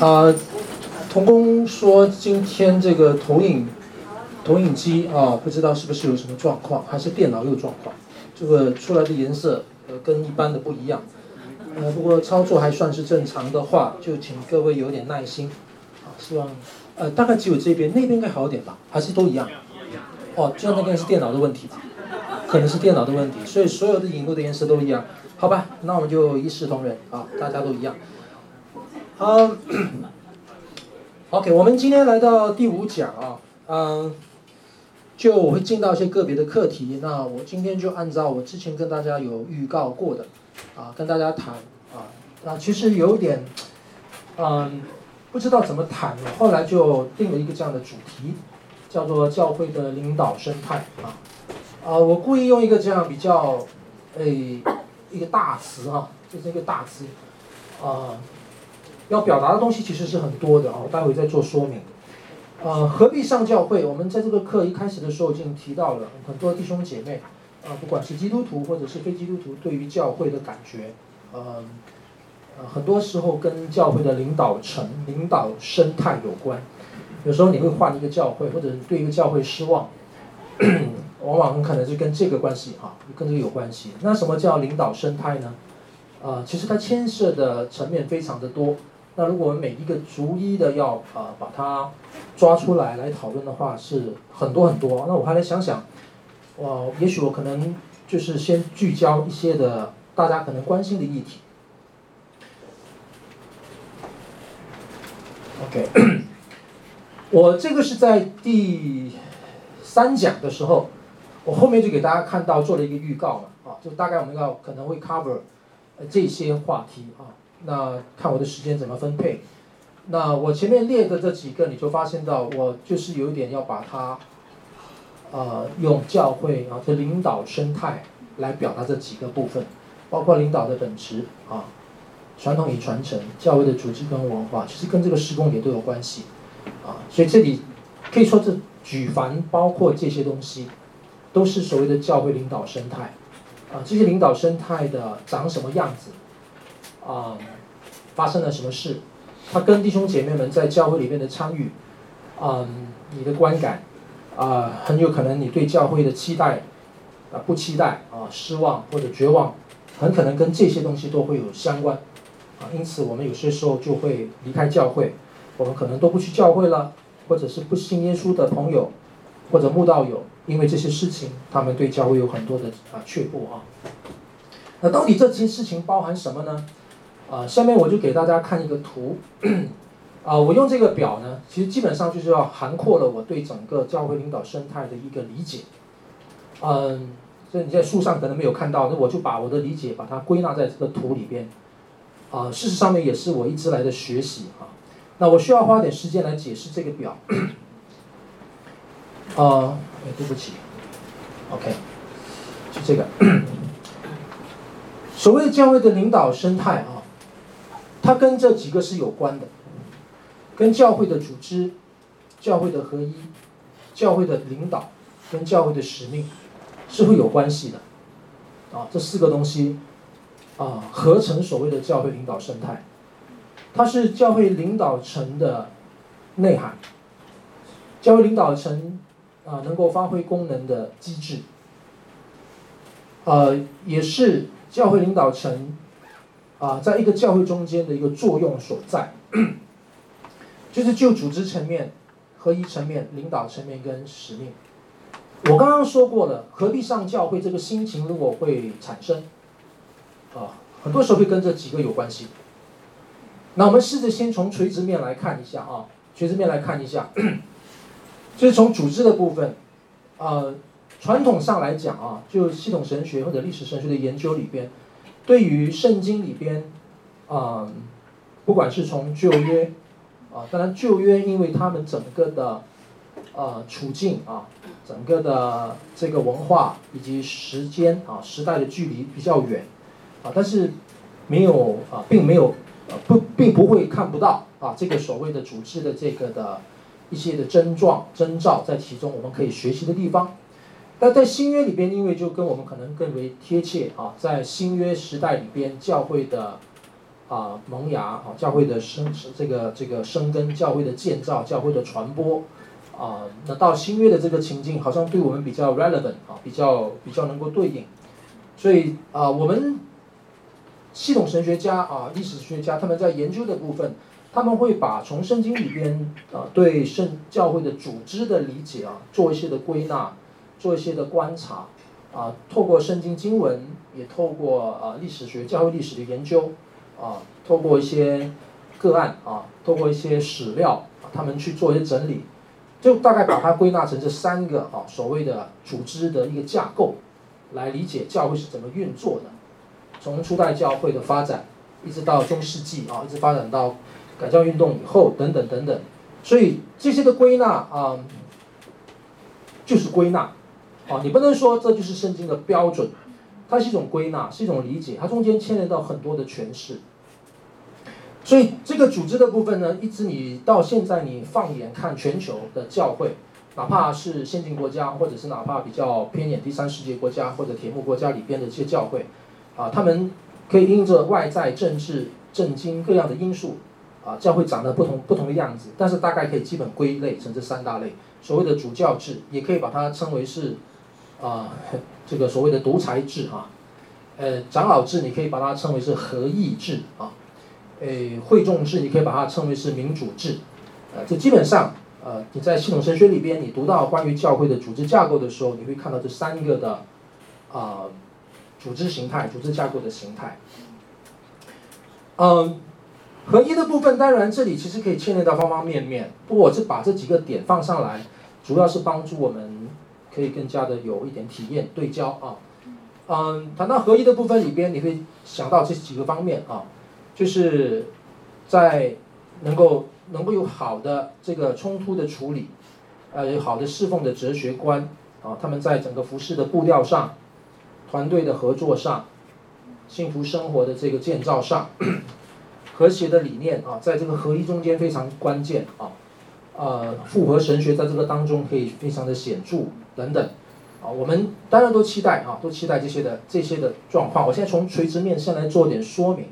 啊，童工说今天这个投影投影机啊，不知道是不是有什么状况，还是电脑有状况？这个出来的颜色呃跟一般的不一样。呃，不过操作还算是正常的话，就请各位有点耐心。啊，希望呃大概只有这边，那边应该好点吧？还是都一样？哦，就那边是电脑的问题吧？可能是电脑的问题，所以所有的荧幕的颜色都一样。好吧，那我们就一视同仁啊，大家都一样。好，OK，我们今天来到第五讲啊，嗯，就我会进到一些个别的课题。那我今天就按照我之前跟大家有预告过的，啊，跟大家谈啊，那其实有点，嗯，不知道怎么谈，后来就定了一个这样的主题，叫做教会的领导生态啊，啊，我故意用一个这样比较，诶。一个大词啊，就是一个大词，啊、要表达的东西其实是很多的啊，我待会再做说明。呃，何必上教会？我们在这个课一开始的时候已经提到了很多弟兄姐妹，啊、不管是基督徒或者是非基督徒，对于教会的感觉，呃，呃，很多时候跟教会的领导层、领导生态有关。有时候你会换一个教会，或者对一个教会失望。往往很可能是跟这个关系啊，跟这个有关系。那什么叫领导生态呢？呃，其实它牵涉的层面非常的多。那如果我们每一个逐一的要啊、呃、把它抓出来来讨论的话，是很多很多。那我还来想想，呃，也许我可能就是先聚焦一些的大家可能关心的议题。OK，我这个是在第三讲的时候。我后面就给大家看到做了一个预告嘛，啊，就大概我们要可能会 cover，这些话题啊，那看我的时间怎么分配。那我前面列的这几个，你就发现到我就是有一点要把它，呃，用教会啊的领导生态来表达这几个部分，包括领导的本质啊，传统与传承，教会的组织跟文化，其实跟这个施工也都有关系，啊，所以这里可以说这举凡包括这些东西。都是所谓的教会领导生态，啊，这些领导生态的长什么样子，啊，发生了什么事，他跟弟兄姐妹们在教会里面的参与，啊，你的观感，啊，很有可能你对教会的期待，啊，不期待，啊，失望或者绝望，很可能跟这些东西都会有相关，啊，因此我们有些时候就会离开教会，我们可能都不去教会了，或者是不信耶稣的朋友，或者慕道友。因为这些事情，他们对教会有很多的啊却步啊。那到底这些事情包含什么呢？啊，下面我就给大家看一个图。啊，我用这个表呢，其实基本上就是要涵括了我对整个教会领导生态的一个理解。嗯，所以你在书上可能没有看到，那我就把我的理解把它归纳在这个图里边。啊，事实上面也是我一直来的学习啊。那我需要花点时间来解释这个表。啊。对不起，OK，就这个。所谓的教会的领导生态啊，它跟这几个是有关的，跟教会的组织、教会的合一、教会的领导跟教会的使命是会有关系的。啊，这四个东西啊，合成所谓的教会领导生态，它是教会领导层的内涵，教会领导层。啊，能够发挥功能的机制，呃，也是教会领导层啊，在一个教会中间的一个作用所在，就是就组织层面、合一层面、领导层面跟使命。我刚刚说过了，何必上教会这个心情如果会产生，啊，很多时候会跟这几个有关系。那我们试着先从垂直面来看一下啊，垂直面来看一下。就是从组织的部分，呃，传统上来讲啊，就系统神学或者历史神学的研究里边，对于圣经里边，啊、不管是从旧约，啊，当然旧约因为他们整个的，呃，处境啊，整个的这个文化以及时间啊时代的距离比较远，啊，但是没有啊，并没有，啊，不，并不会看不到啊，这个所谓的组织的这个的。一些的症状、征兆在其中，我们可以学习的地方。但在新约里边，因为就跟我们可能更为贴切啊，在新约时代里边，教会的啊萌芽啊，教会的生这个这个生根，教会的建造，教会的传播啊，那到新约的这个情境，好像对我们比较 relevant 啊，比较比较能够对应，所以啊，我们系统神学家啊，历史学家他们在研究的部分，他们会把从圣经里边啊对圣教会的组织的理解啊，做一些的归纳，做一些的观察。啊，透过圣经经文，也透过啊历史学、教会历史的研究，啊，透过一些个案啊，透过一些史料，啊，他们去做一些整理，就大概把它归纳成这三个啊所谓的组织的一个架构，来理解教会是怎么运作的，从初代教会的发展，一直到中世纪啊，一直发展到改教运动以后等等等等，所以这些的归纳啊，就是归纳。啊，你不能说这就是圣经的标准，它是一种归纳，是一种理解，它中间牵连到很多的诠释。所以这个组织的部分呢，一直你到现在你放眼看全球的教会，哪怕是先进国家，或者是哪怕比较偏远第三世界国家或者铁幕国家里边的这些教会，啊，他们可以因着外在政治、政经各样的因素，啊，教会长得不同不同的样子，但是大概可以基本归类成这三大类。所谓的主教制，也可以把它称为是。啊，这个所谓的独裁制啊，呃，长老制你可以把它称为是合议制啊，呃，会众制你可以把它称为是民主制，呃，这基本上呃你在系统神学里边你读到关于教会的组织架构的时候，你会看到这三个的啊组织形态、组织架构的形态。嗯，合一的部分当然这里其实可以牵连到方方面面，不过我是把这几个点放上来，主要是帮助我们。可以更加的有一点体验对焦啊，嗯，谈到合一的部分里边，你会想到这几个方面啊，就是在能够能够有好的这个冲突的处理，呃，有好的侍奉的哲学观啊，他们在整个服饰的步调上，团队的合作上，幸福生活的这个建造上，和谐的理念啊，在这个合一中间非常关键啊。呃，复合神学在这个当中可以非常的显著等等，啊，我们当然都期待啊，都期待这些的这些的状况。我现在从垂直面先来做点说明，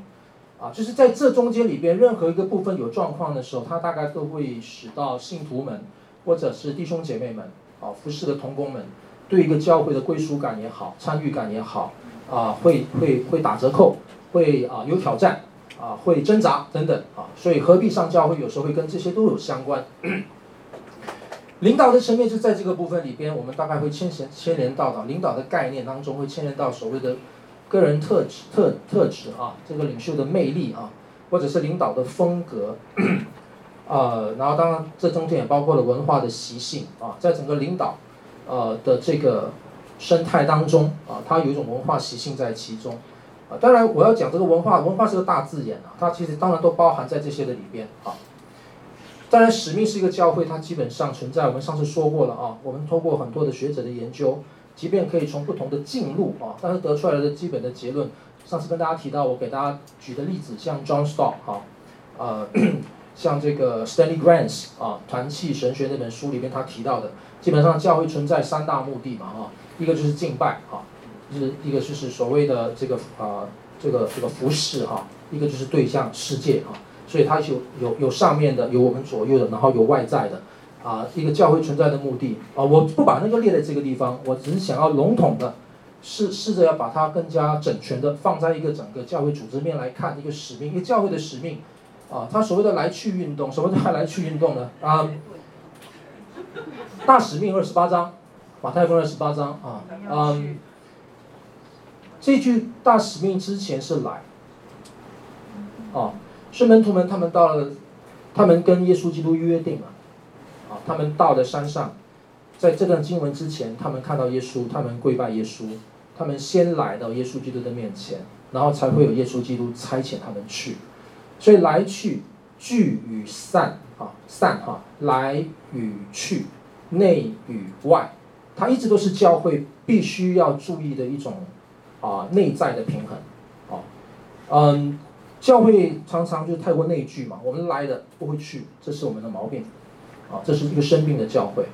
啊，就是在这中间里边，任何一个部分有状况的时候，它大概都会使到信徒们或者是弟兄姐妹们啊，服侍的同工们，对一个教会的归属感也好，参与感也好，啊，会会会打折扣，会啊有挑战。啊，会挣扎等等啊，所以何必上教会？有时候会跟这些都有相关。领导的层面就在这个部分里边，我们大概会牵牵牵连到的领导的概念当中，会牵连到所谓的个人特质特特质啊，这个领袖的魅力啊，或者是领导的风格，啊，然后当然这中间也包括了文化的习性啊，在整个领导呃的这个生态当中啊，它有一种文化习性在其中。啊，当然我要讲这个文化，文化是个大字眼啊，它其实当然都包含在这些的里边啊。当然使命是一个教会，它基本上存在，我们上次说过了啊，我们通过很多的学者的研究，即便可以从不同的进入啊，但是得出来的基本的结论，上次跟大家提到，我给大家举的例子，像 John Stott 啊，呃，像这个 Stanley Grenz 啊，《团契神学》那本书里面他提到的，基本上教会存在三大目的嘛啊，一个就是敬拜啊。就是一个就是所谓的这个啊、这个这个服侍哈，一个就是对象世界啊，所以它有有有上面的，有我们左右的，然后有外在的，啊，一个教会存在的目的啊，我不把那个列在这个地方，我只是想要笼统的试试着要把它更加整全的放在一个整个教会组织面来看一个使命，一个教会的使命啊，它所谓的来去运动，什么叫来去运动呢？啊，大使命二十八章，马太福音二十八章啊，嗯。这句大使命之前是来，啊，是门徒们他们到了，他们跟耶稣基督约定了，啊，他们到了山上，在这段经文之前，他们看到耶稣，他们跪拜耶稣，他们先来到耶稣基督的面前，然后才会有耶稣基督差遣他们去，所以来去聚与散啊，散哈，来与去，内与外，它一直都是教会必须要注意的一种。啊，内在的平衡，啊，嗯，教会常常就太过内聚嘛，我们来的不会去，这是我们的毛病，啊，这是一个生病的教会。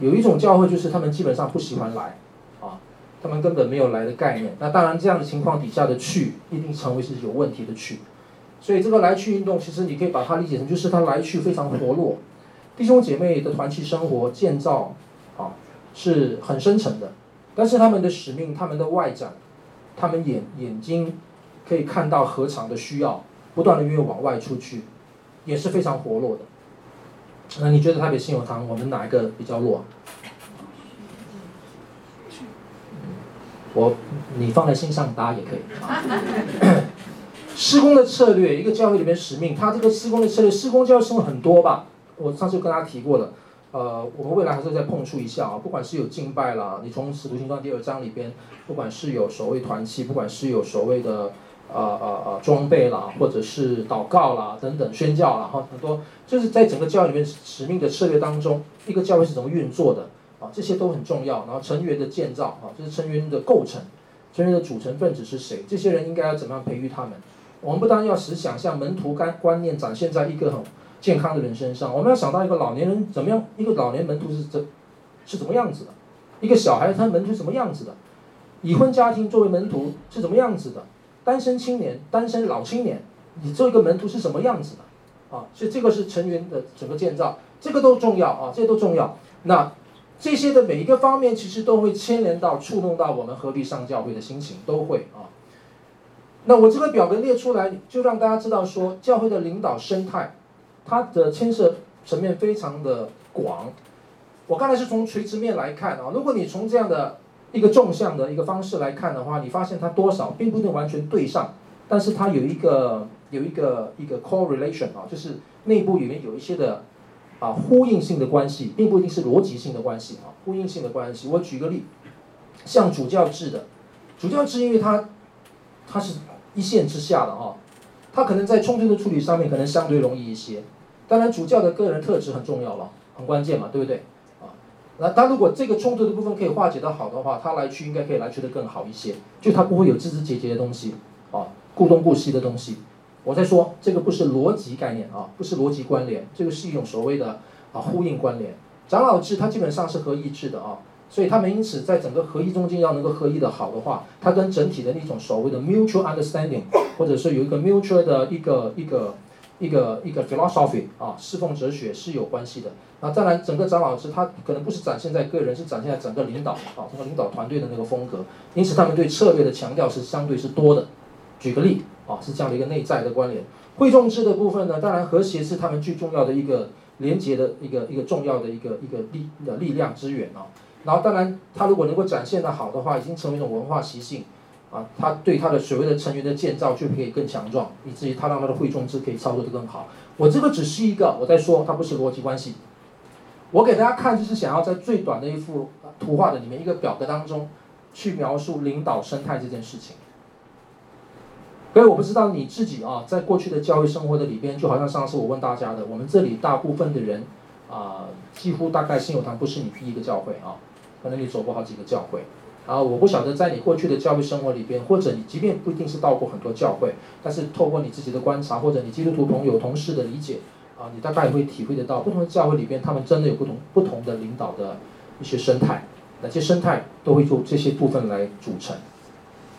有一种教会就是他们基本上不喜欢来，啊，他们根本没有来的概念。那当然这样的情况底下的去，一定成为是有问题的去。所以这个来去运动，其实你可以把它理解成就是它来去非常活络，弟兄姐妹的团契生活建造啊是很深沉的，但是他们的使命、他们的外展、他们眼眼睛可以看到何尝的需要，不断的愿意往外出去，也是非常活络的。那你觉得台北信友堂我们哪一个比较弱？我你放在心上答也可以。施工的策略，一个教会里面使命，它这个施工的策略，施工教会生活很多吧？我上次跟大家提过了，呃，我们未来还是再碰触一下啊。不管是有敬拜啦，你从使徒行传第二章里边，不管是有所谓团契，不管是有所谓的呃呃呃装备啦，或者是祷告啦等等宣教啦，哈，很多就是在整个教会里面使命的策略当中，一个教会是怎么运作的啊？这些都很重要。然后成员的建造啊，就是成员的构成，成员的组成分子是谁？这些人应该要怎么样培育他们？我们不单要使想象门徒观观念展现在一个很健康的人身上，我们要想到一个老年人怎么样，一个老年门徒是怎是怎么样子的，一个小孩他门徒是怎么样子的，已婚家庭作为门徒是怎么样子的，单身青年、单身老青年，你做一个门徒是什么样子的？啊，所以这个是成员的整个建造，这个都重要啊，这些都重要。那这些的每一个方面，其实都会牵连到、触动到我们何必上教会的心情，都会啊。那我这个表格列出来，就让大家知道说，教会的领导生态，它的牵涉层面非常的广。我刚才是从垂直面来看啊，如果你从这样的一个纵向的一个方式来看的话，你发现它多少并不能完全对上，但是它有一个有一个一个 correlation 啊，就是内部里面有一些的啊呼应性的关系，并不一定是逻辑性的关系啊，呼应性的关系。我举个例，像主教制的，主教制因为它它是。一线之下的哈，它可能在冲突的处理上面可能相对容易一些。当然，主教的个人特质很重要了，很关键嘛，对不对？那他如果这个冲突的部分可以化解得好的话，他来去应该可以来去得更好一些，就他不会有枝枝节节的东西，啊，顾东顾西的东西。我在说这个不是逻辑概念啊，不是逻辑关联，这个是一种所谓的啊呼应关联。长老制它基本上是合一制的啊。所以他们因此在整个合一中间要能够合一的好的话，它跟整体的那种所谓的 mutual understanding，或者是有一个 mutual 的一个一个一个一个 philosophy 啊，侍奉哲学是有关系的。那当然，整个张老师他可能不是展现在个人，是展现在整个领导啊，整个领导团队的那个风格。因此，他们对策略的强调是相对是多的。举个例啊，是这样的一个内在的关联。会众制的部分呢，当然和谐是他们最重要的一个连接的一个一个重要的一个一个力的力量资源啊。然后，当然，他如果能够展现的好的话，已经成为一种文化习性，啊，他对他的所谓的成员的建造就可以更强壮，以至于他让他的会众制可以操作得更好。我这个只是一个，我在说，它不是逻辑关系。我给大家看，就是想要在最短的一幅图画的里面一个表格当中，去描述领导生态这件事情。所以我不知道你自己啊，在过去的教会生活的里边，就好像上次我问大家的，我们这里大部分的人啊，几乎大概信友堂不是你第一个教会啊。可能你走过好几个教会，啊，我不晓得在你过去的教会生活里边，或者你即便不一定是到过很多教会，但是透过你自己的观察，或者你基督徒朋友同事的理解，啊，你大概也会体会得到，不同的教会里边，他们真的有不同不同的领导的一些生态，那些生态都会做这些部分来组成，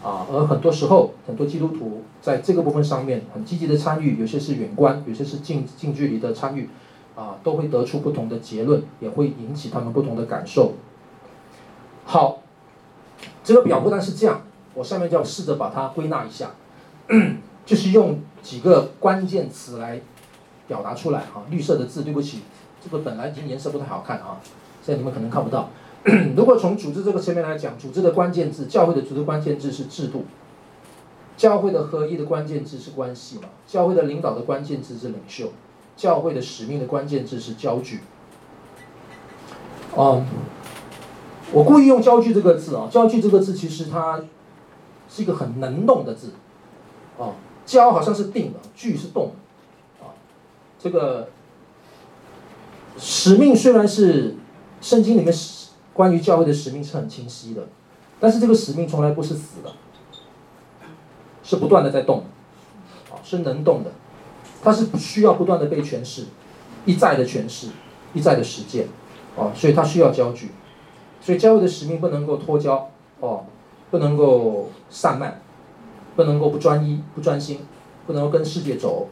啊，而很多时候，很多基督徒在这个部分上面很积极的参与，有些是远观，有些是近近距离的参与，啊，都会得出不同的结论，也会引起他们不同的感受。好，这个表不但是这样，我下面就要试着把它归纳一下，就是用几个关键词来表达出来啊。绿色的字，对不起，这个本来已经颜色不太好看啊，现在你们可能看不到。如果从组织这个层面来讲，组织的关键字，教会的组织关键字是制度，教会的合一的关键字是关系嘛，教会的领导的关键字是领袖，教会的使命的关键字是焦距。嗯。我故意用“焦距”这个字啊，“焦距”这个字其实它是一个很能动的字，啊，“焦”好像是定的，“距”是动的，啊，这个使命虽然是圣经里面关于教会的使命是很清晰的，但是这个使命从来不是死的，是不断的在动，啊，是能动的，它是需要不断的被诠释，一再的诠释，一再的实践，啊，所以它需要焦距。所以教会的使命不能够脱焦，哦，不能够散漫，不能够不专一、不专心，不能够跟世界走，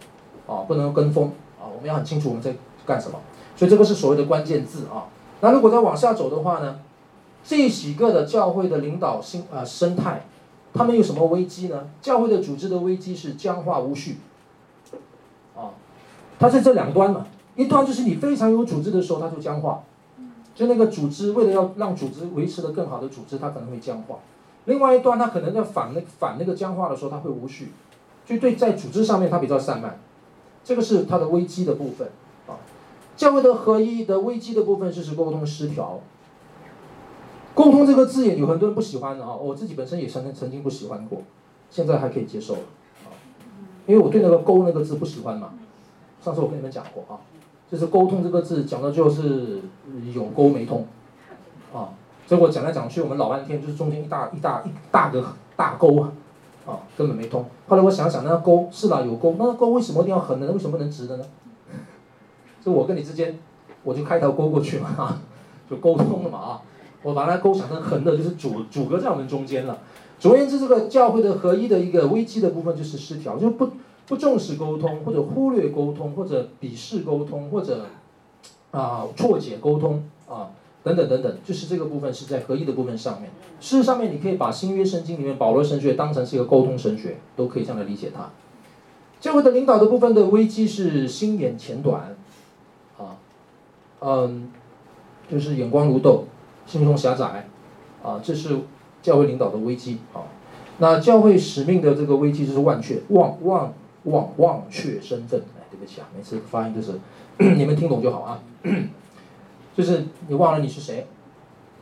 啊，不能够跟风，啊，我们要很清楚我们在干什么。所以这个是所谓的关键字啊。那如果再往下走的话呢，这几个的教会的领导性啊生态，他们有什么危机呢？教会的组织的危机是僵化无序，啊，它在这两端嘛，一端就是你非常有组织的时候，它就僵化。就那个组织，为了要让组织维持的更好的组织，它可能会僵化；另外一端，它可能在反那反那个僵化的时候，它会无序。就对，在组织上面，它比较散漫。这个是它的危机的部分啊。教会的合一的危机的部分就是沟通失调。沟通这个字眼有很多人不喜欢的啊，我自己本身也曾曾经不喜欢过，现在还可以接受了啊，因为我对那个沟那个字不喜欢嘛。上次我跟你们讲过啊。就是沟通这个字讲的就是有沟没通，啊，结果讲来讲去我们老半天就是中间一大一大一大个大沟啊，啊，根本没通。后来我想想，那沟是啦有沟，那沟为什么一定要横的呢？为什么不能直的呢？就我跟你之间，我就开条沟过去嘛，啊，就沟通了嘛啊，我把那沟想成横的，就是阻阻隔在我们中间了。总而言之，这个教会的合一的一个危机的部分就是失调，就不。不重视沟通，或者忽略沟通，或者鄙视沟通，或者啊错解沟通啊等等等等，就是这个部分是在合一的部分上面。事实上面，你可以把新约圣经里面保罗神学当成是一个沟通神学，都可以这样来理解它。教会的领导的部分的危机是心眼浅短，啊，嗯，就是眼光如豆，心胸狭窄，啊，这是教会领导的危机啊。那教会使命的这个危机就是忘却，忘忘。忘忘却身份，哎，对不起啊，每次发音就是 你们听懂就好啊。就是你忘了你是谁，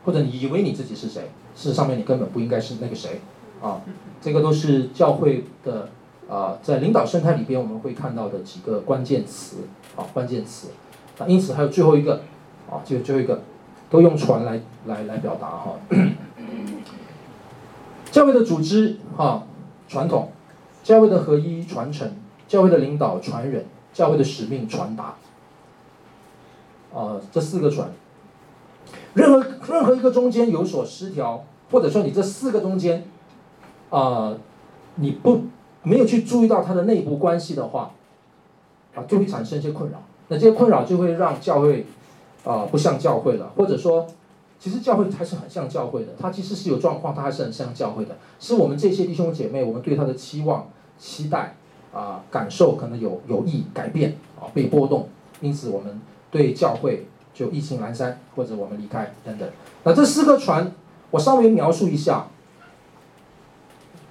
或者你以为你自己是谁，事实上面你根本不应该是那个谁啊。这个都是教会的啊，在领导生态里边我们会看到的几个关键词啊，关键词。啊，因此还有最后一个啊，就最后一个，都用传来来来表达哈。教会的组织啊，传统。教会的合一传承，教会的领导传人，教会的使命传达，啊、这四个传，任何任何一个中间有所失调，或者说你这四个中间，啊、你不没有去注意到它的内部关系的话，啊，就会产生一些困扰。那这些困扰就会让教会，啊、不像教会了，或者说，其实教会还是很像教会的，它其实是有状况，它还是很像教会的。是我们这些弟兄姐妹，我们对他的期望、期待啊、感受可能有有意改变啊、被波动，因此我们对教会就意兴阑珊，或者我们离开等等。那这四个传，我稍微描述一下。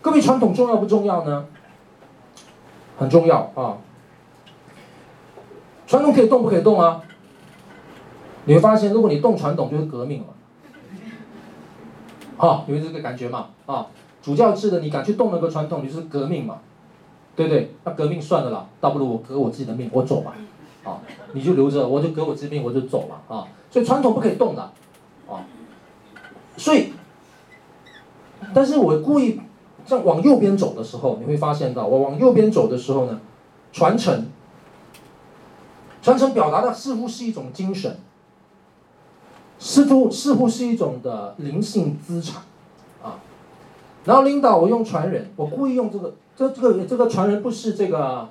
各位传统重要不重要呢？很重要啊。传统可以动不可以动啊？你会发现，如果你动传统，就是革命了。好，有这个感觉嘛？啊，主教制的，你敢去动那个传统，你就是革命嘛，对不对？那革命算了啦，倒不如我革我自己的命，我走吧，啊，你就留着，我就革我自己命，我就走了啊。所以传统不可以动的，啊，所以，但是我故意这样往右边走的时候，你会发现到，我往右边走的时候呢，传承，传承表达的似乎是一种精神。似乎似乎是一种的灵性资产，啊，然后领导我用传人，我故意用这个，这这个这个传人不是这个，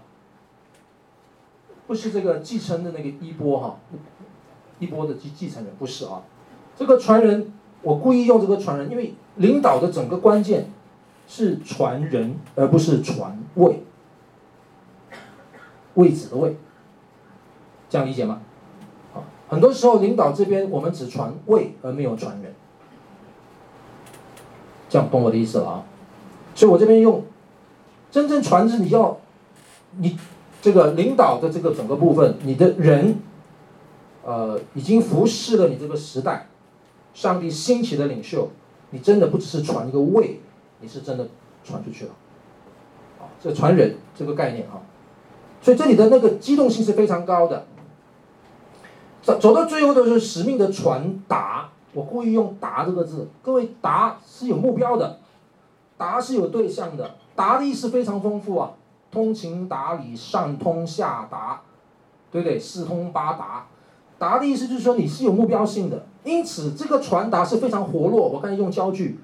不是这个继承的那个衣钵哈，衣钵的继继承人不是啊，这个传人我故意用这个传人，因为领导的整个关键是传人而不是传位，位置的位，这样理解吗？很多时候，领导这边我们只传位而没有传人，这样懂我的意思了啊？所以我这边用真正传是你要你这个领导的这个整个部分，你的人呃已经服侍了你这个时代，上帝兴起的领袖，你真的不只是传一个位，你是真的传出去了，这传人这个概念哈，所以这里的那个机动性是非常高的。走走到最后都是使命的传达，我故意用“达”这个字。各位，“达”是有目标的，“达”是有对象的，“达”的意思非常丰富啊，通情达理，上通下达，对不对？四通八达，“达”的意思就是说你是有目标性的，因此这个传达是非常活络。我刚才用焦距，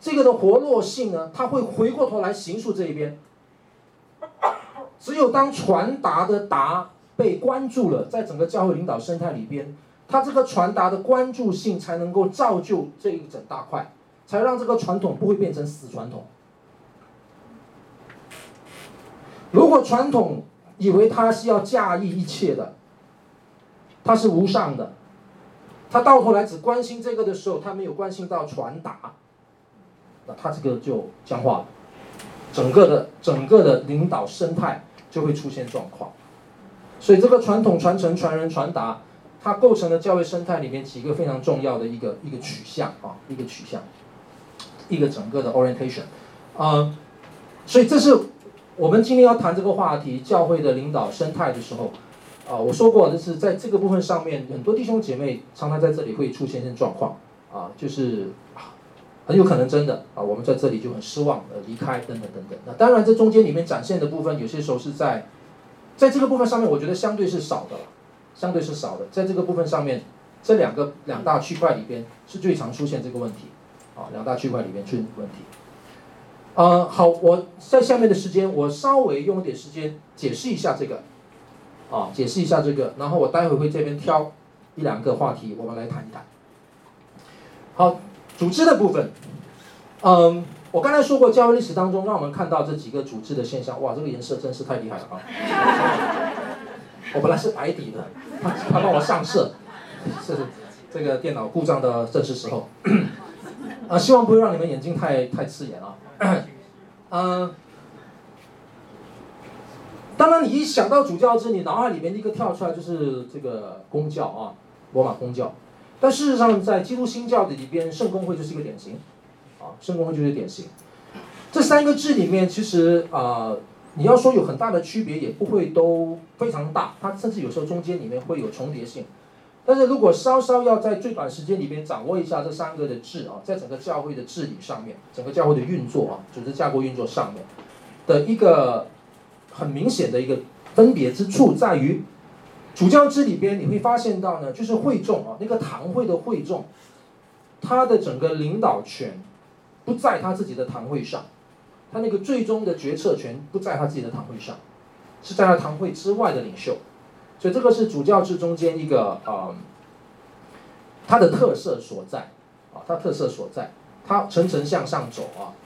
这个的活络性呢，它会回过头来形塑这一边。只有当传达的达被关注了，在整个教会领导生态里边，他这个传达的关注性才能够造就这一整大块，才让这个传统不会变成死传统。如果传统以为他是要驾驭一切的，他是无上的，他到头来只关心这个的时候，他没有关心到传达，那他这个就僵化了。整个的整个的领导生态就会出现状况，所以这个传统传承、传人、传达，它构成了教会生态里面几个非常重要的一个一个取向啊，一个取向，一个整个的 orientation，啊、所以这是我们今天要谈这个话题教会的领导生态的时候，啊、我说过就是在这个部分上面，很多弟兄姐妹常常在这里会出现一些状况啊，就是。很有可能真的啊，我们在这里就很失望，呃，离开等等等等。那当然，这中间里面展现的部分，有些时候是在，在这个部分上面，我觉得相对是少的了，相对是少的。在这个部分上面，这两个两大区块里边是最常出现这个问题，啊，两大区块里边出现问题。呃，好，我在下面的时间，我稍微用一点时间解释一下这个，啊，解释一下这个，然后我待会会这边挑一两个话题，我们来谈一谈。好。组织的部分，嗯，我刚才说过，教会历史当中让我们看到这几个组织的现象。哇，这个颜色真是太厉害了啊！我本来是白底的，他他帮我上色，是这个电脑故障的正是时候。啊，希望不会让你们眼睛太太刺眼啊。嗯，当然你一想到主教制，你脑海里面一个跳出来就是这个公教啊，罗马公教。但事实上，在基督新教的里边，圣公会就是一个典型，啊，圣公会就是典型。这三个制里面，其实啊、你要说有很大的区别，也不会都非常大，它甚至有时候中间里面会有重叠性。但是如果稍稍要在最短时间里面掌握一下这三个的制啊，在整个教会的治理上面，整个教会的运作啊，组织架构运作上面的一个很明显的一个分别之处在于。主教制里边你会发现到呢，就是会众啊，那个堂会的会众，他的整个领导权不在他自己的堂会上，他那个最终的决策权不在他自己的堂会上，是在他堂会之外的领袖，所以这个是主教制中间一个啊，它的特色所在啊，它特色所在，它层层向上走啊，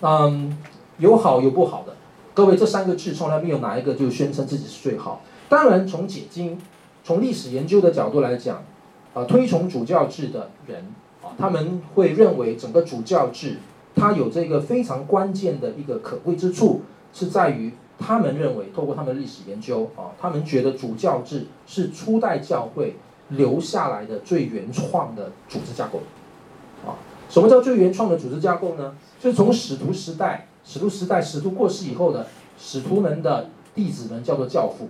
嗯，有好有不好的，各位这三个制从来没有哪一个就宣称自己是最好。当然，从解经、从历史研究的角度来讲，啊，推崇主教制的人，他们会认为整个主教制它有这个非常关键的一个可贵之处，是在于他们认为，透过他们历史研究啊，他们觉得主教制是初代教会留下来的最原创的组织架构。啊，什么叫最原创的组织架构呢？就是从使徒时代，使徒时代使徒过世以后的使徒们的弟子们叫做教父。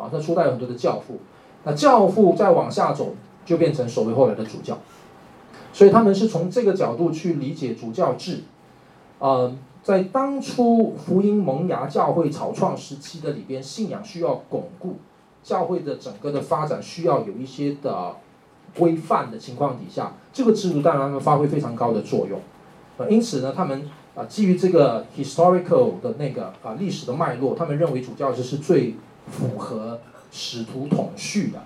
啊，这初代有很多的教父，那教父再往下走，就变成所谓后来的主教，所以他们是从这个角度去理解主教制。呃，在当初福音萌芽教会草创时期的里边，信仰需要巩固，教会的整个的发展需要有一些的规范的情况底下，这个制度当然他们发挥非常高的作用。呃，因此呢，他们啊基于这个 historical 的那个啊历史的脉络，他们认为主教制是最。符合使徒统序的，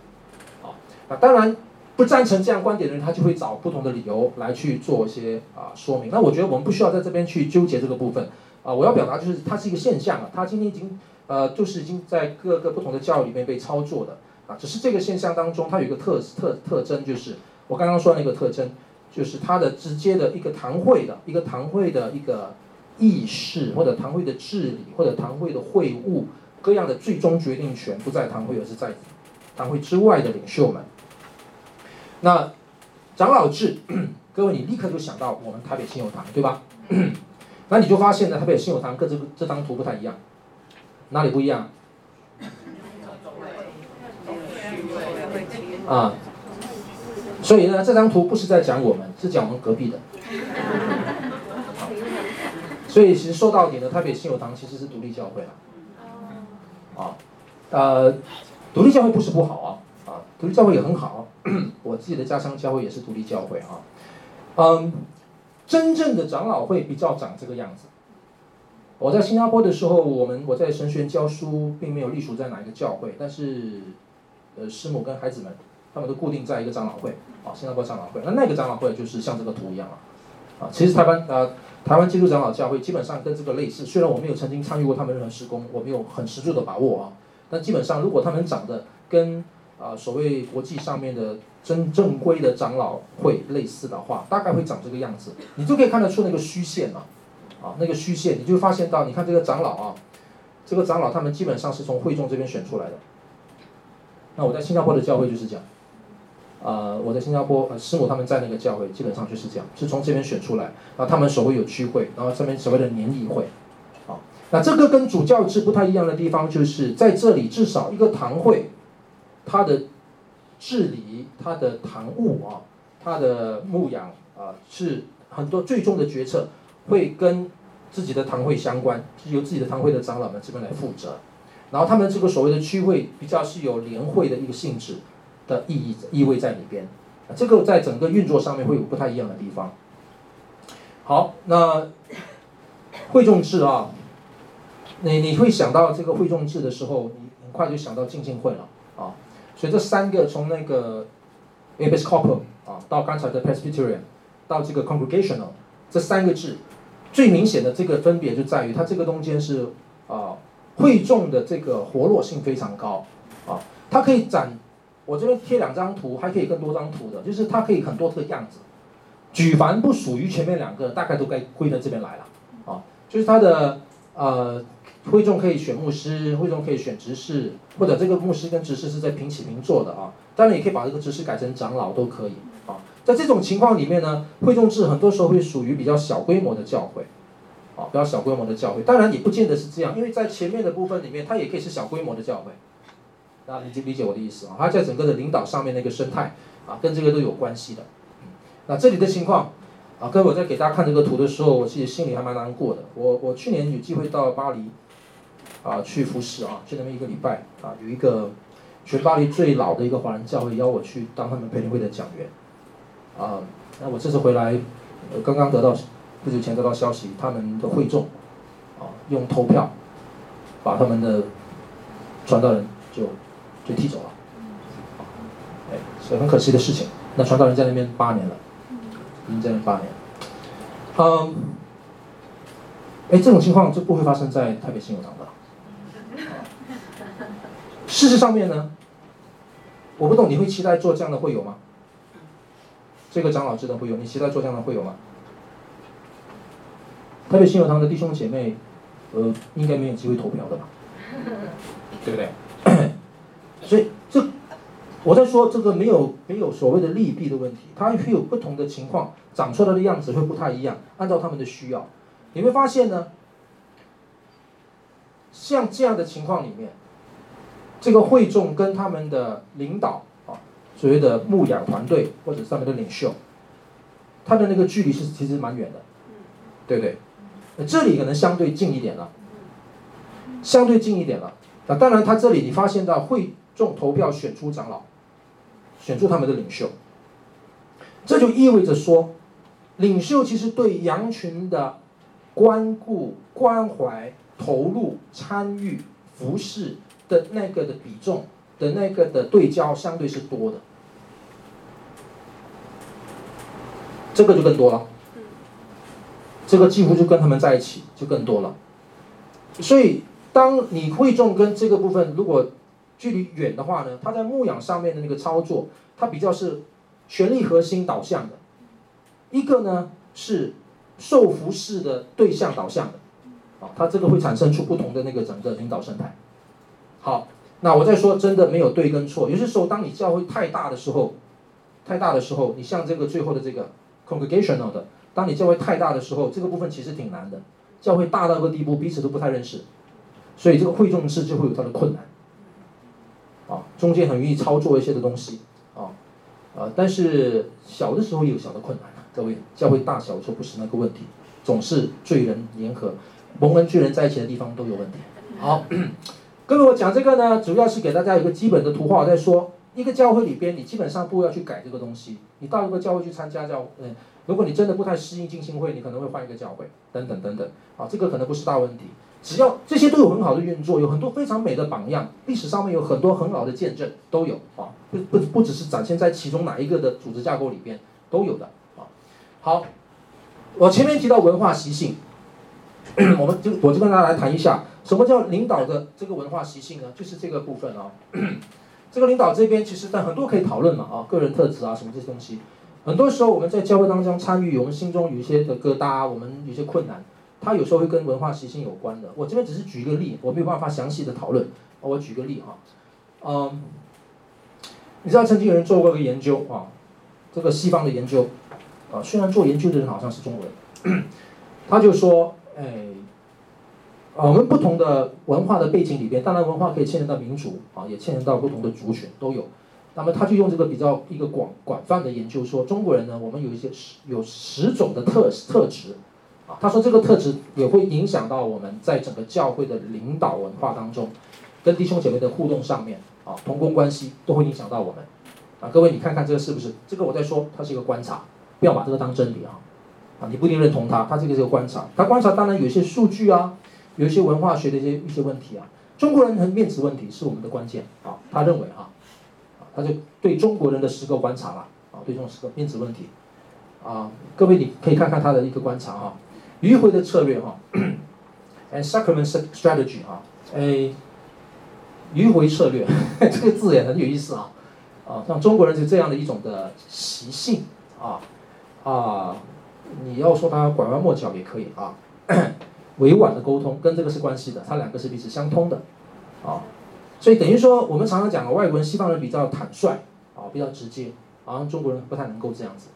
啊，那当然不赞成这样观点的人，他就会找不同的理由来去做一些啊说明。那我觉得我们不需要在这边去纠结这个部分，啊，我要表达就是它是一个现象啊，它今天已经呃就是已经在各个不同的教育里面被操作的，啊，只是这个现象当中它有一个特特特征，就是我刚刚说的那个特征，就是它的直接的一个堂会的一个堂会的一个议事或者堂会的治理或者堂会的会务。各样的最终决定权不在堂会，而是在堂会之外的领袖们。那长老制，各位你立刻就想到我们台北信友堂，对吧？那你就发现呢，台北信友堂跟这这张图不太一样，哪里不一样？啊，所以呢，这张图不是在讲我们，是讲我们隔壁的。所以其实说到底呢，台北信友堂其实是独立教会了。啊，呃，独立教会不是不好啊，啊，独立教会也很好，自己的家乡教会也是独立教会啊，嗯，真正的长老会比较长这个样子，我在新加坡的时候，我们我在神学院教书，并没有隶属在哪一个教会，但是，呃，师母跟孩子们，他们都固定在一个长老会，啊，新加坡长老会。那那个长老会就是像这个图一样啊，啊，其实台湾呃台湾基督长老教会基本上跟这个类似，虽然我没有曾经参与过他们任何施工，我没有很十足的把握啊，但基本上如果他们长得跟啊所谓国际上面的真正规的长老会类似的话，大概会长这个样子，你就可以看得出那个虚线啊。啊，那个虚线，你就发现到，你看这个长老啊，这个长老他们基本上是从会众这边选出来的。那我在新加坡的教会就是这样，呃，我在新加坡呃师母他们在那个教会基本上就是这样，是从这边选出来，然后他们所谓有区会，然后这边所谓的年议会，啊，那这个跟主教制不太一样的地方就是在这里至少一个堂会，它的治理、他的堂务啊、他的牧养啊，是很多最终的决策。会跟自己的堂会相关，是由自己的堂会的长老们这边来负责，然后他们这个所谓的区会比较是有联会的一个性质的意义意味在里边，这个在整个运作上面会有不太一样的地方。好，那会众制啊，你你会想到这个会众制的时候，你很快就想到浸信会了，所以这三个从那个 Episcopal 啊到刚才的 Presbyterian 到这个 Congregational 这三个字。最明显的这个分别就在于，它这个中间是啊，会众的这个活络性非常高啊，它可以展，我这边贴两张图，还可以更多张图的，就是它可以很多个样子。举凡不属于前面两个，大概都该归到这边来了啊，就是它的呃，会众可以选牧师，会众可以选执事，或者这个牧师跟执事是在平起平坐的啊，当然也可以把这个执事改成长老都可以啊。在这种情况里面呢，会众制很多时候会属于比较小规模的教会，啊，比较小规模的教会。当然也不见得是这样，因为在前面的部分里面，它也可以是小规模的教会。大家理解理解我的意思啊？它在整个的领导上面那个生态啊，跟这个都有关系的。那这里的情况啊，各位我在给大家看这个图的时候，我其实心里还蛮难过的。我我去年有机会到巴黎啊去服侍啊，去那边一个礼拜啊，有一个全巴黎最老的一个华人教会邀我去当他们培灵会的讲员。啊，那我这次回来，呃，刚刚得到不久前得到消息，他们的会众，啊，用投票，把他们的传道人就就踢走了，哎，是很可惜的事情。那传道人在那边八年了，已经在那边八年了，嗯，哎，这种情况就不会发生在台北新友堂的。事实上面呢，我不懂你会期待做这样的会友吗？这个长老制的会友，你期待做这样的会友吗？台北新友堂的弟兄姐妹，呃，应该没有机会投票的吧？对不对？所以这我在说这个没有没有所谓的利弊的问题，它会有不同的情况，长出来的样子会不太一样，按照他们的需要，你会发现呢，像这样的情况里面，这个会众跟他们的领导啊。所谓的牧养团队或者上面的领袖，他的那个距离是其实蛮远的，对不对？那这里可能相对近一点了，相对近一点了。那当然，他这里你发现到会众投票选出长老，选出他们的领袖，这就意味着说，领袖其实对羊群的关顾、关怀、投入、参与、服侍的那个的比重。的那个的对焦相对是多的，这个就更多了，这个几乎就跟他们在一起就更多了，所以当你会众跟这个部分如果距离远的话呢，他在牧养上面的那个操作，它比较是权力核心导向的，一个呢是受服侍的对象导向的，啊，它这个会产生出不同的那个整个领导生态，好。那我在说，真的没有对跟错。有些时候，当你教会太大的时候，太大的时候，你像这个最后的这个 congregational 的，当你教会太大的时候，这个部分其实挺难的。教会大到个地步，彼此都不太认识，所以这个会众制就会有它的困难。啊，中间很容易操作一些的东西，啊，呃，但是小的时候也有小的困难。各位，教会大小说不是那个问题，总是罪人联合，蒙恩罪人在一起的地方都有问题。好。各位，我讲这个呢，主要是给大家一个基本的图画，在说一个教会里边，你基本上不要去改这个东西。你到一个教会去参加教，嗯，如果你真的不太适应浸信会，你可能会换一个教会，等等等等。啊，这个可能不是大问题。只要这些都有很好的运作，有很多非常美的榜样，历史上面有很多很好的见证都有啊，不不不只是展现在其中哪一个的组织架构里边都有的啊。好，我前面提到文化习性，我们就我就跟大家来谈一下，什么叫领导的这个文化习性呢？就是这个部分啊。这个领导这边其实但很多可以讨论嘛啊，个人特质啊什么这些东西，很多时候我们在教会当中参与，我们心中有一些的疙瘩，我们有些困难。它有时候会跟文化习性有关的。我这边只是举一个例，我没有办法详细的讨论。我举个例哈，嗯，你知道曾经有人做过一个研究啊，这个西方的研究，啊，虽然做研究的人好像是中国人，他就说，哎，啊，我们不同的文化的背景里边，当然文化可以牵连到民族啊，也牵连到不同的族群都有。那么他就用这个比较一个广广泛的研究说，中国人呢，我们有一些十有十种的特特质。啊，他说这个特质也会影响到我们在整个教会的领导文化当中，跟弟兄姐妹的互动上面，啊，同工关系都会影响到我们。啊，各位你看看这个是不是？这个我在说，它是一个观察，不要把这个当真理啊。啊，你不一定认同他，他这个是个观察。他观察当然有一些数据啊，有一些文化学的一些一些问题啊。中国人和面子问题是我们的关键啊，他认为啊，他就对中国人的十个观察了啊，对这种十个面子问题，啊，各位你可以看看他的一个观察啊。迂回的策略哈，and sacrament strategy 哈，哎，迂回策略 这个字也很有意思啊，啊，像中国人是这样的一种的习性啊啊，你要说他拐弯抹角也可以啊，委婉的沟通跟这个是关系的，它两个是彼此相通的啊，所以等于说我们常常讲的外国人、西方人比较坦率啊，比较直接，好像中国人不太能够这样子。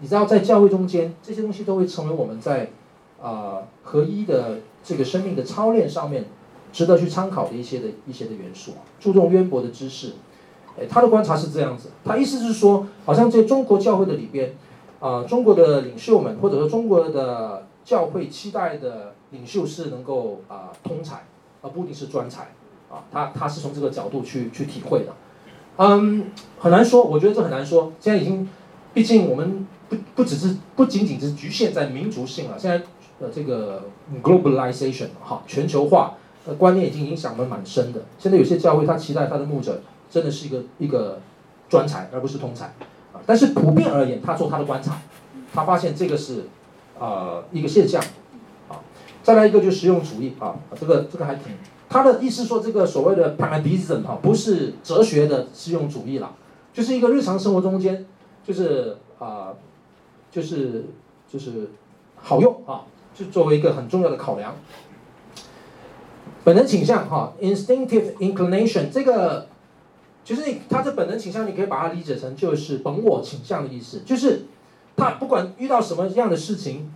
你知道在教会中间这些东西都会成为我们在啊、呃，合一的这个生命的操练上面，值得去参考的一些的一些的元素，注重渊博的知识。哎，他的观察是这样子，他意思是说，好像在中国教会的里边，啊、呃，中国的领袖们或者说中国的教会期待的领袖是能够啊、通才，而不一定是专才。啊，他他是从这个角度去去体会的。嗯，很难说，我觉得这很难说。现在已经，毕竟我们不不只是不仅仅是局限在民族性了，现在。呃，这个 globalization 哈，全球化的观念已经影响了蛮深的。现在有些教会他期待他的牧者真的是一个一个专才，而不是通才啊。但是普遍而言，他做他的观察，他发现这个是呃一个现象。再来一个就实用主义啊，这个这个还挺。他的意思说，这个所谓的 pragmatism 哈，不是哲学的实用主义了，就是一个日常生活中间，就是啊，就是就是好用啊。就作为一个很重要的考量，本能倾向哈，instinctive inclination，这个其实你他这本能倾向，你可以把它理解成就是本我倾向的意思，就是他不管遇到什么样的事情，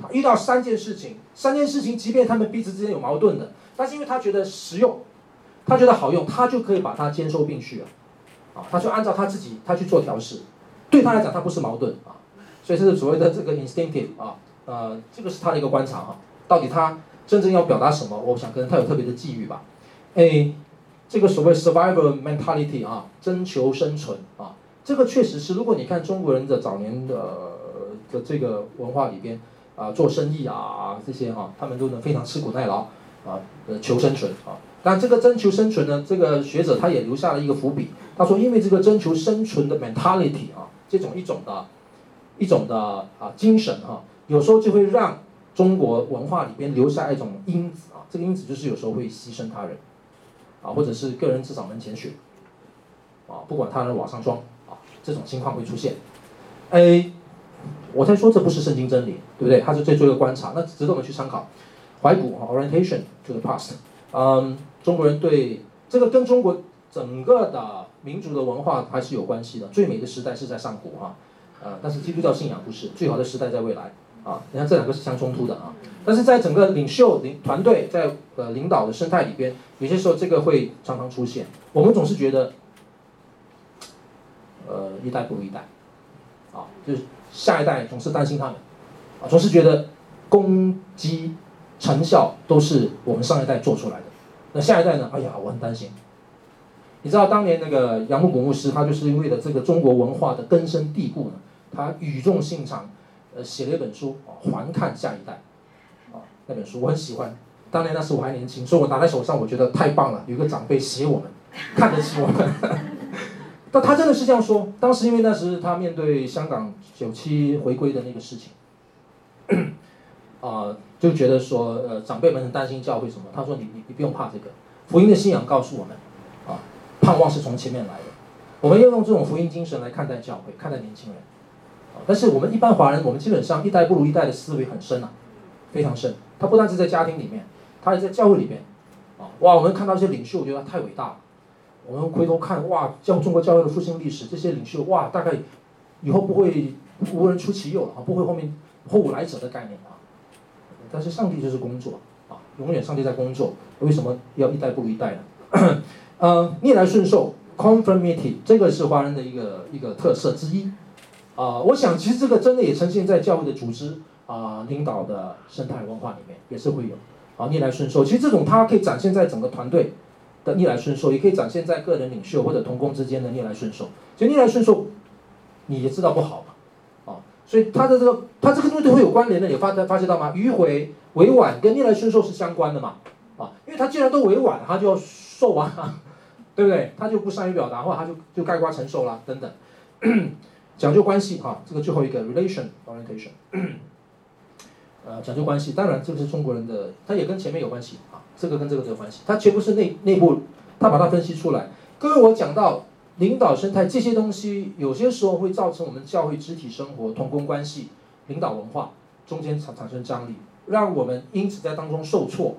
他遇到三件事情，三件事情，即便他们彼此之间有矛盾的，但是因为他觉得实用，他觉得好用，他就可以把它兼收并蓄了，啊，他就按照他自己他去做调试，对他来讲他不是矛盾啊，所以这是所谓的这个 instinctive 啊。呃，这个是他的一个观察哈，到底他真正要表达什么？我想可能他有特别的际遇吧。哎，这个所谓 survival mentality 啊，征求生存啊，这个确实是。如果你看中国人的早年的的这个文化里边啊，做生意啊这些哈、啊，他们都能非常吃苦耐劳啊，呃，求生存啊。但这个征求生存呢，这个学者他也留下了一个伏笔。他说，因为这个征求生存的 mentality 啊，这种一种的，一种的啊精神哈。啊有时候就会让中国文化里边留下一种因子啊，这个因子就是有时候会牺牲他人，啊，或者是个人自扫门前雪，啊，不管他人瓦上霜，啊，这种情况会出现。，A，我在说这不是圣经真理，对不对？他是在做一个观察，那值得我们去参考。怀古，orientation to the past，嗯，中国人对这个跟中国整个的民族的文化还是有关系的。最美的时代是在上古哈，呃，但是基督教信仰不是，最好的时代在未来。啊，你看这两个是相冲突的啊，但是在整个领袖领团队在呃领导的生态里边，有些时候这个会常常出现。我们总是觉得，呃，一代不如一代，啊，就是下一代总是担心他们，啊，总是觉得功绩成效都是我们上一代做出来的，那下一代呢？哎呀，我很担心。你知道当年那个杨牧古牧师，他就是为了这个中国文化的根深蒂固呢，他语重心长，呃，写了一本书，还看下一代，啊，那本书我很喜欢。当年那时我还年轻，所以我拿在手上，我觉得太棒了，有个长辈写我们，看得起我们。但他真的是这样说，当时因为那时他面对香港九七回归的那个事情，啊、就觉得说，呃，长辈们很担心教会什么。他说你：“你你不用怕这个，福音的信仰告诉我们，啊，盼望是从前面来的。我们要用这种福音精神来看待教会，看待年轻人。啊，但是我们一般华人，我们基本上一代不如一代的思维很深啊，非常深。他不单是在家庭里面，他也在教会里面。啊，哇，我们看到这些领袖，我觉得他太伟大了。”我们回头看，哇，教中国教会的复兴历史，这些领袖，哇，大概以后不会无人出其右了啊，不会后面后无来者的概念啊。但是上帝就是工作啊，永远上帝在工作。为什么要一代不如一代呢？呃，逆来顺受 （conformity） 这个是华人的一个一个特色之一啊、我想，其实这个真的也呈现在教会的组织啊、领导的生态文化里面，也是会有啊逆来顺受。其实这种它可以展现在整个团队。的逆来顺受也可以展现在个人领袖或者同工之间的逆来顺受。就逆来顺受，你也知道不好嘛，啊，所以他的这个他这个东西都会有关联的，你发发现到吗？迂回委婉跟逆来顺受是相关的嘛，啊，因为他既然都委婉，他就要受啊，对不对？他就不善于表达，或者他就就概括承受啦，等等，讲究关系啊，这个最后一个 relation orientation。呃，讲究关系，当然这个是中国人的，他也跟前面有关系，这个跟这个没有关系，他全部是内内部，他把它分析出来。各位，我讲到领导生态这些东西，有些时候会造成我们教会肢体生活、同工关系、领导文化中间产产生张力，让我们因此在当中受挫。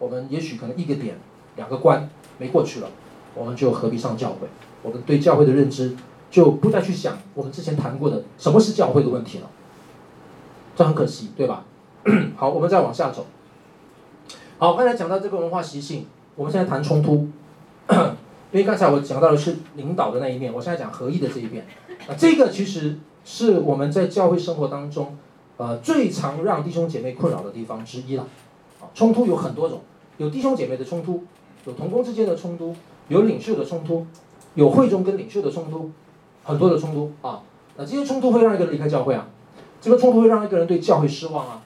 我们也许可能一个点、两个关没过去了，我们就何必上教会？我们对教会的认知就不再去想我们之前谈过的什么是教会的问题了，这很可惜，对吧？好，我们再往下走。好，刚才讲到这个文化习性，我们现在谈冲突。因为刚才我讲到的是领导的那一面，我现在讲合一的这一边。啊，这个其实是我们在教会生活当中，呃，最常让弟兄姐妹困扰的地方之一了。啊，冲突有很多种，有弟兄姐妹的冲突，有同工之间的冲突，有领袖的冲突，有会中跟领袖的冲突，很多的冲突啊。那这些冲突会让一个人离开教会啊，这个冲突会让一个人对教会失望啊。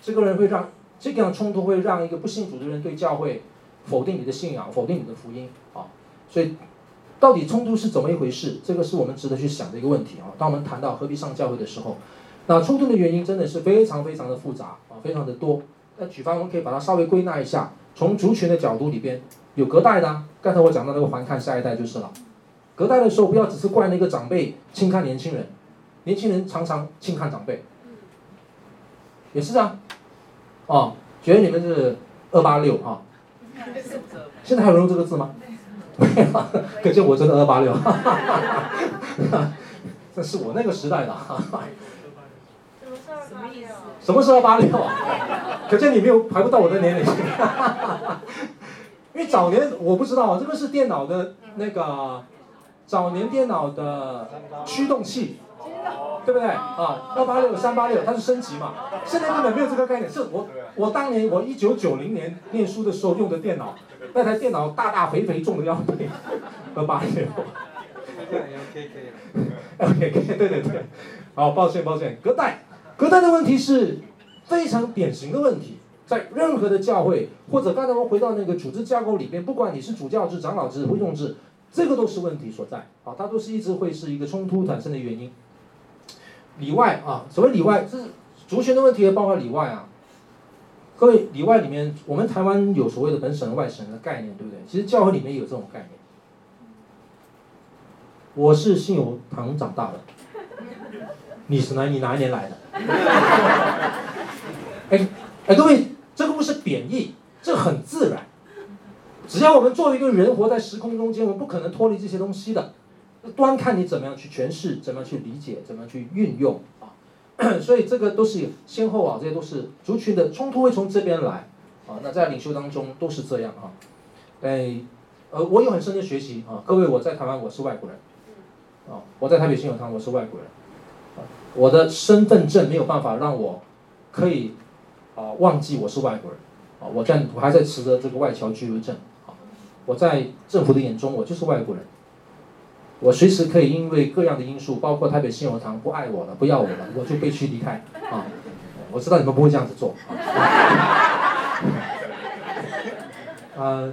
这个人会让这样冲突会让一个不信主的人对教会否定你的信仰，否定你的福音啊。所以，到底冲突是怎么一回事？这个是我们值得去想的一个问题啊。当我们谈到何必上教会的时候，那冲突的原因真的是非常非常的复杂啊，非常的多。那举方我们可以把它稍微归纳一下，从族群的角度里边有隔代的，刚才我讲到那个还看下一代就是了。隔代的时候不要只是怪那个长辈轻看年轻人，年轻人常常轻看长辈，也是啊。哦，觉得你们是二八六啊？现在还有人用这个字吗？没有，可见我真的二八六。这是我那个时代的。什么是二八六？可见你没有排不到我的年龄。因为早年我不知道，这个是电脑的那个早年电脑的驱动器。对不对啊？二八六、三八六，它是升级嘛？现在根本没有这个概念。是我，我当年我一九九零年念书的时候用的电脑，那台电脑大大肥肥重的要命，二八六。OK OK 对对对，好，抱歉抱歉，隔代，隔代的问题是非常典型的问题，在任何的教会或者刚才我们回到那个组织架构里边，不管你是主教制、长老制、会众制，这个都是问题所在。啊，它都是一直会是一个冲突产生的原因。里外啊，所谓里外，这是族群的问题，也包括里外啊。各位，里外里面，我们台湾有所谓的本省外省的概念，对不对？其实教会里面有这种概念。我是信友堂长大的，你是哪？你哪一年来的？哎哎，各位，这个不是贬义，这很自然。只要我们作为一个人活在时空中间，我们不可能脱离这些东西的。端看你怎么样去诠释，怎么样去理解，怎么样去运用啊，所以这个都是先后啊，这些都是族群的冲突会从这边来啊。那在领袖当中都是这样啊。哎，呃，我有很深的学习啊。各位，我在台湾我是外国人啊，我在台北新友堂我是外国人啊。我的身份证没有办法让我可以啊忘记我是外国人啊。我在我还在持着这个外侨居留证啊。我在政府的眼中，我就是外国人。我随时可以因为各样的因素，包括台北信用堂不爱我了，不要我了，我就被驱离开啊！我知道你们不会这样子做。呃，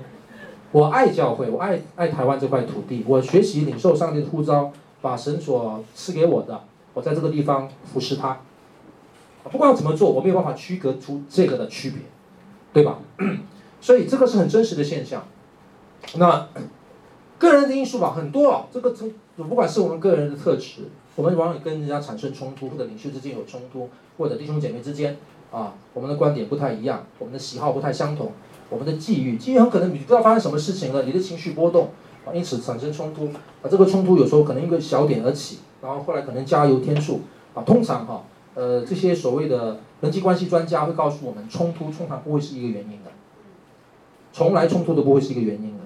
我爱教会，我爱爱台湾这块土地，我学习领受上帝的呼召，把神所赐给我的，我在这个地方服侍他。不管我怎么做，我没有办法区隔出这个的区别，对吧？所以这个是很真实的现象。那。个人的因素吧，很多啊，这个从不管是我们个人的特质，我们往往跟人家产生冲突，或者领袖之间有冲突，或者弟兄姐妹之间啊，我们的观点不太一样，我们的喜好不太相同，我们的际遇，际遇很可能你不知道发生什么事情了，你的情绪波动啊，因此产生冲突啊，这个冲突有时候可能因为小点而起，然后后来可能加油添醋啊，通常哈、呃，这些所谓的人际关系专家会告诉我们，冲突通常不会是一个原因的，从来冲突都不会是一个原因。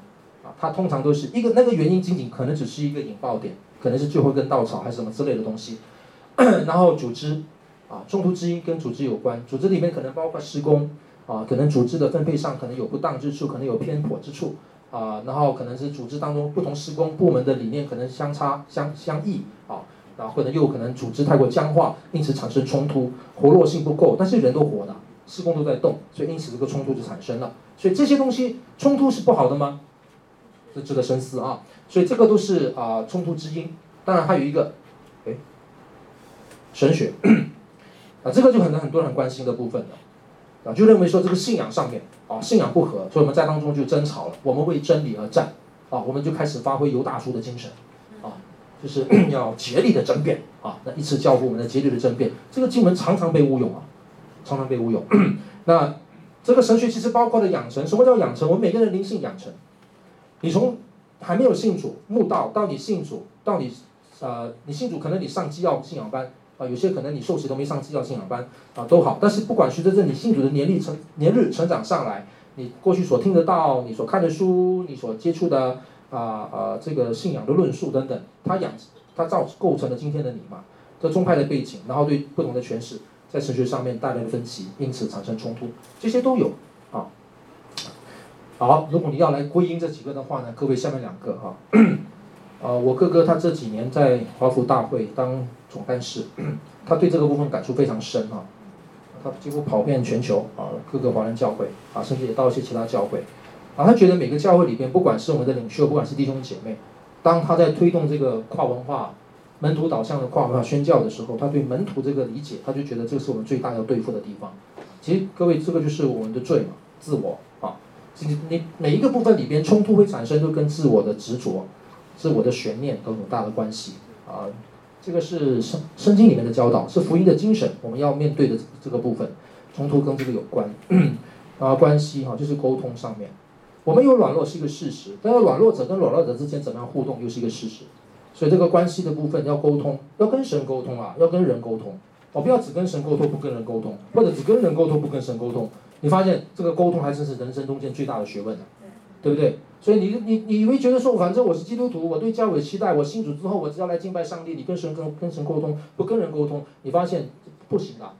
它通常都是一个那个原因，仅仅可能只是一个引爆点，可能是最后一根稻草还是什么之类的东西。然后组织啊，冲突之因跟组织有关，组织里面可能包括施工啊，可能组织的分配上可能有不当之处，可能有偏颇之处啊，然后可能是组织当中不同施工部门的理念可能相差相相异啊，然后可能又可能组织太过僵化，因此产生冲突，活络性不够，但是人都活的，施工都在动，所以因此这个冲突就产生了。所以这些东西冲突是不好的吗？这值得深思啊，所以这个都是啊、冲突之因。当然还有一个，哎，神学啊，这个就可能很多人关心的部分了啊，就认为说这个信仰上面啊信仰不合，所以我们在当中就争吵了。我们为真理而战啊，我们就开始发挥犹大叔的精神啊，就是 要竭力的争辩啊。那一次教父我们的竭力的争辩，这个经文常常被误用啊，常常被误用。那这个神学其实包括了养成，什么叫养成？我们每个人灵性养成。你从还没有信主慕道，到你信主，到你，呃，你信主可能你上基要信仰班啊、有些可能你受洗都没上基要信仰班啊、都好。但是不管随着这你信主的年龄成年日成长上来，你过去所听得到，你所看的书，你所接触的啊啊、这个信仰的论述等等，它养它造构成了今天的你嘛。这宗派的背景，然后对不同的诠释，在神学上面带来的分歧，因此产生冲突，这些都有。好，如果你要来归因这几个的话呢，各位下面两个哈，呃，我哥哥他这几年在华福大会当总干事，他对这个部分感触非常深哈，他几乎跑遍全球啊，各个华人教会啊，甚至也到一些其他教会，啊，他觉得每个教会里边，不管是我们的领袖，不管是弟兄姐妹，当他在推动这个跨文化、门徒导向的跨文化宣教的时候，他对门徒这个理解，他就觉得这是我们最大要对付的地方。其实各位，这个就是我们的罪嘛，自我。你你每一个部分里边冲突会产生，都跟自我的执着、自我的悬念都有大的关系啊。这个是圣圣经里面的教导，是福音的精神，我们要面对的这个部分，冲突跟这个有关 啊。关系哈，就是沟通上面，我们有软弱是一个事实，但是软弱者跟软弱者之间怎么样互动又是一个事实。所以这个关系的部分要沟通，要跟神沟通啊，要跟人沟通。我不要只跟神沟通，不跟人沟通，或者只跟人沟通，不跟神沟通。你发现这个沟通还真是人生中间最大的学问呢，对不对？所以你你你会觉得说，反正我是基督徒，我对教会期待，我信主之后，我只要来敬拜上帝。你跟神跟跟神沟通，不跟人沟通，你发现不行的啊。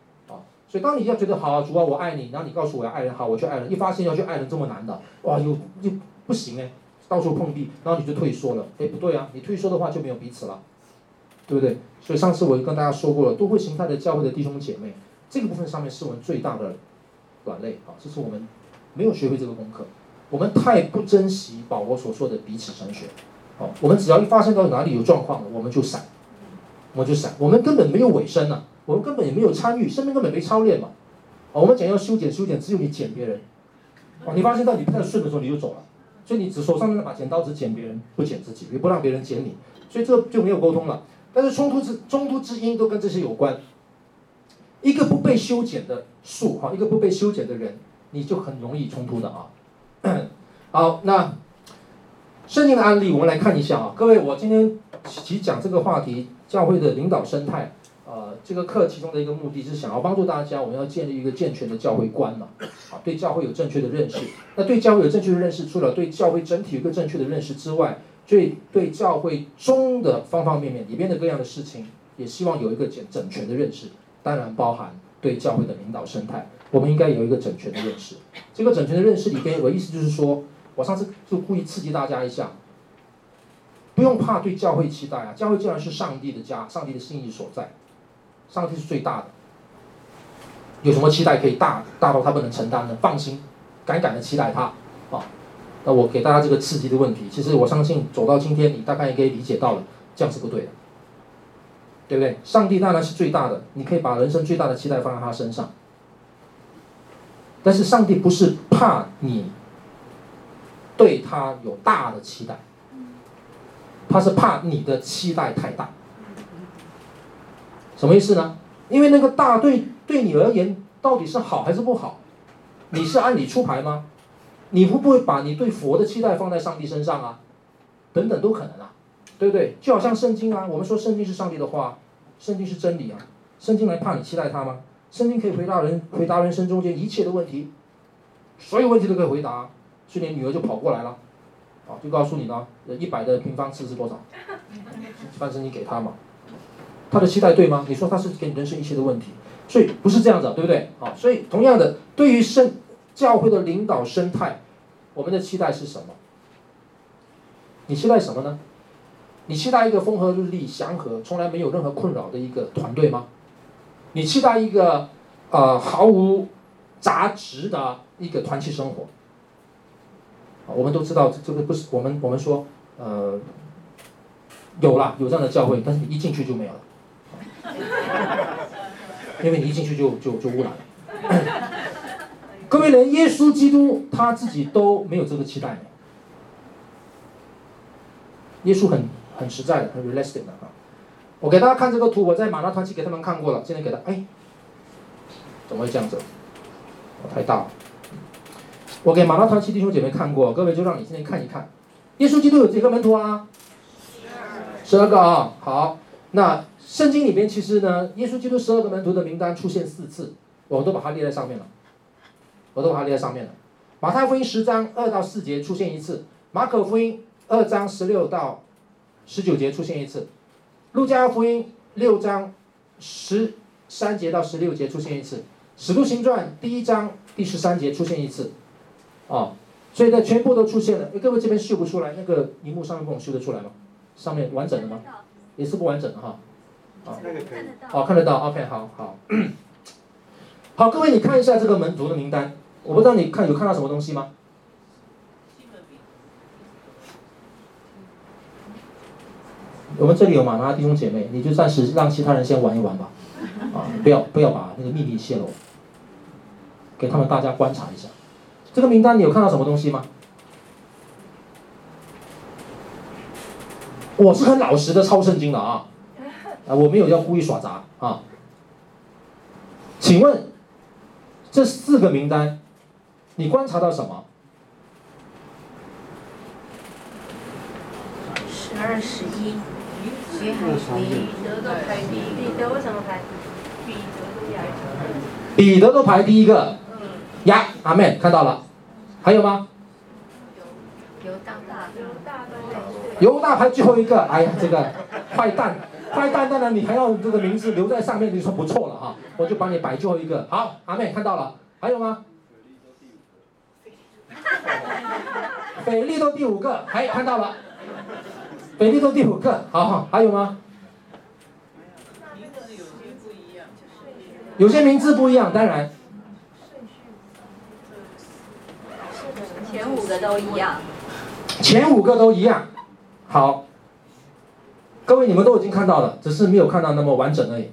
所以当你要觉得好，主啊，我爱你，然后你告诉我要爱人，好，我去爱人。一发现要去爱人这么难的，哇，又又不行哎，到处碰壁，然后你就退缩了。哎，不对啊，你退缩的话就没有彼此了，对不对？所以上次我就跟大家说过了，都会形态的教会的弟兄姐妹，这个部分上面是我们最大的。软肋啊，这是我们没有学会这个功课，我们太不珍惜保罗所说的彼此神学，好，我们只要一发现到哪里有状况了，我们就闪，我们就闪，我们根本没有尾声呐，我们根本也没有参与，生命根本没操练嘛，我们讲要修剪修剪，只有你剪别人，哦，你发现到你不太顺的时候你就走了，所以你只手上那把剪刀只剪别人，不剪自己，也不让别人剪你，所以这就没有沟通了。但是冲突之冲突之因都跟这些有关。一个不被修剪的树，哈，一个不被修剪的人，你就很容易冲突的啊。好，那圣经的案例，我们来看一下啊。各位，我今天其实讲这个话题，教会的领导生态，呃，这个课其中的一个目的是想要帮助大家，我们要建立一个健全的教会观嘛，啊，对教会有正确的认识。那对教会有正确的认识，除了对教会整体有个正确的认识之外，对对教会中的方方面面里边的各样的事情，也希望有一个整整全的认识。当然包含对教会的领导生态，我们应该有一个整全的认识。这个整全的认识里边，我意思就是说，我上次就故意刺激大家一下，不用怕对教会期待啊，教会既然是上帝的家，上帝的心意所在，上帝是最大的，有什么期待可以大大到他不能承担的？放心，敢敢的期待他啊。那我给大家这个刺激的问题，其实我相信走到今天，你大概也可以理解到了，这样是不对的，对不对？上帝当然是最大的，你可以把人生最大的期待放在他身上。但是上帝不是怕你对他有大的期待，他是怕你的期待太大。什么意思呢？因为那个大对对你而言到底是好还是不好？你是按理出牌吗？你会不会把你对佛的期待放在上帝身上啊？等等都可能啊，对不对？就好像圣经啊，我们说圣经是上帝的话，圣经是真理啊，圣经来怕你期待它吗？圣经可以回答人，回答人生中间一切的问题，所有问题都可以回答。去年女儿就跑过来了，啊，就告诉你了，一百的平方次是多少？反正你给他嘛，他的期待对吗？你说他是给你人生一切的问题，所以不是这样子，对不对？啊，所以同样的，对于圣教会的领导生态，我们的期待是什么？你期待什么呢？你期待一个风和日丽、祥和、从来没有任何困扰的一个团队吗？你期待一个，呃，毫无杂质的一个团契生活。我们都知道，这个不是我们我们说，呃，有了有这样的教会，但是你一进去就没有了，因为你一进去就就就污染了。各位，连耶稣基督他自己都没有这个期待。耶稣很很实在的，很 realistic 的啊。我给大家看这个图，我在马拉团契给他们看过了。现在给他，哎，怎么会这样子？太大了。我给马拉团契弟兄姐妹看过，各位就让你今天看一看。耶稣基督有几个门徒啊？十二个啊。好，那圣经里边其实呢，耶稣基督十二个门徒的名单出现四次，我都把它列在上面了。我都把它列在上面了。马太福音十章二到四节出现一次，马可福音二章十六到十九节出现一次。路加福音六章十三节到十六节出现一次，使徒行传第一章第十三节出现一次，哦，所以呢，全部都出现了。各位这边秀不出来，那个荧幕上面帮我秀得出来吗？上面完整的吗？也是不完整的哈。啊，好，看得到，OK，好好。好，各位你看一下这个门徒的名单，我不知道你看有看到什么东西吗？我们这里有马拉弟兄姐妹，你就暂时让其他人先玩一玩吧，啊，不要不要把那个秘密泄露，给他们大家观察一下。这个名单你有看到什么东西吗？我是很老实的抄圣经的啊，啊，我没有要故意耍杂啊。请问这四个名单，你观察到什么？十二十一。彼得都排第一，彼得为什么排？彼得都排第一个。呀，阿妹，看到了，还有吗？犹大，排最后一个，哎呀，这个坏蛋，坏蛋，当然你还要这个名字留在上面，你说不错了哈，我就帮你摆最后一个。好，阿妹，看到了，还有吗？腓利都第五个，哎，看到了。腓利都第五个，好好，还有吗？有些名字不一样，当然。前五个都一样。前五个都一样，好。各位你们都已经看到了，只是没有看到那么完整而已。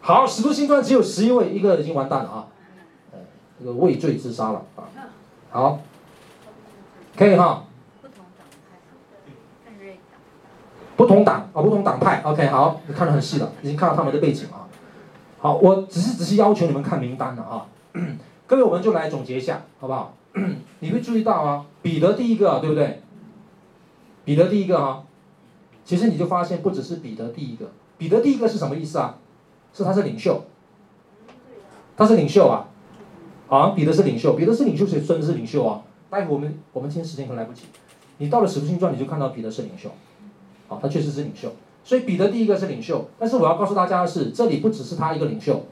好，使徒行传只有十一位，一个已经完蛋了啊，这个畏罪自杀了啊，好。可以哈。不同党啊，不同党派，OK，好，你看得很细了，已经看到他们的背景啊。好，我只是只是要求你们看名单了啊。各位，我们就来总结一下，好不好？你会注意到啊，彼得第一个，对不对？彼得第一个啊，其实你就发现不只是彼得第一个，彼得第一个是什么意思啊？是他是领袖，他是领袖啊。啊，彼得是领袖，彼得是领袖，谁真的是领袖啊？待会我们我们今天时间可能来不及，你到了使徒行传你就看到彼得是领袖，好，他确实是领袖，所以彼得第一个是领袖，但是我要告诉大家的是，这里不只是他一个领袖，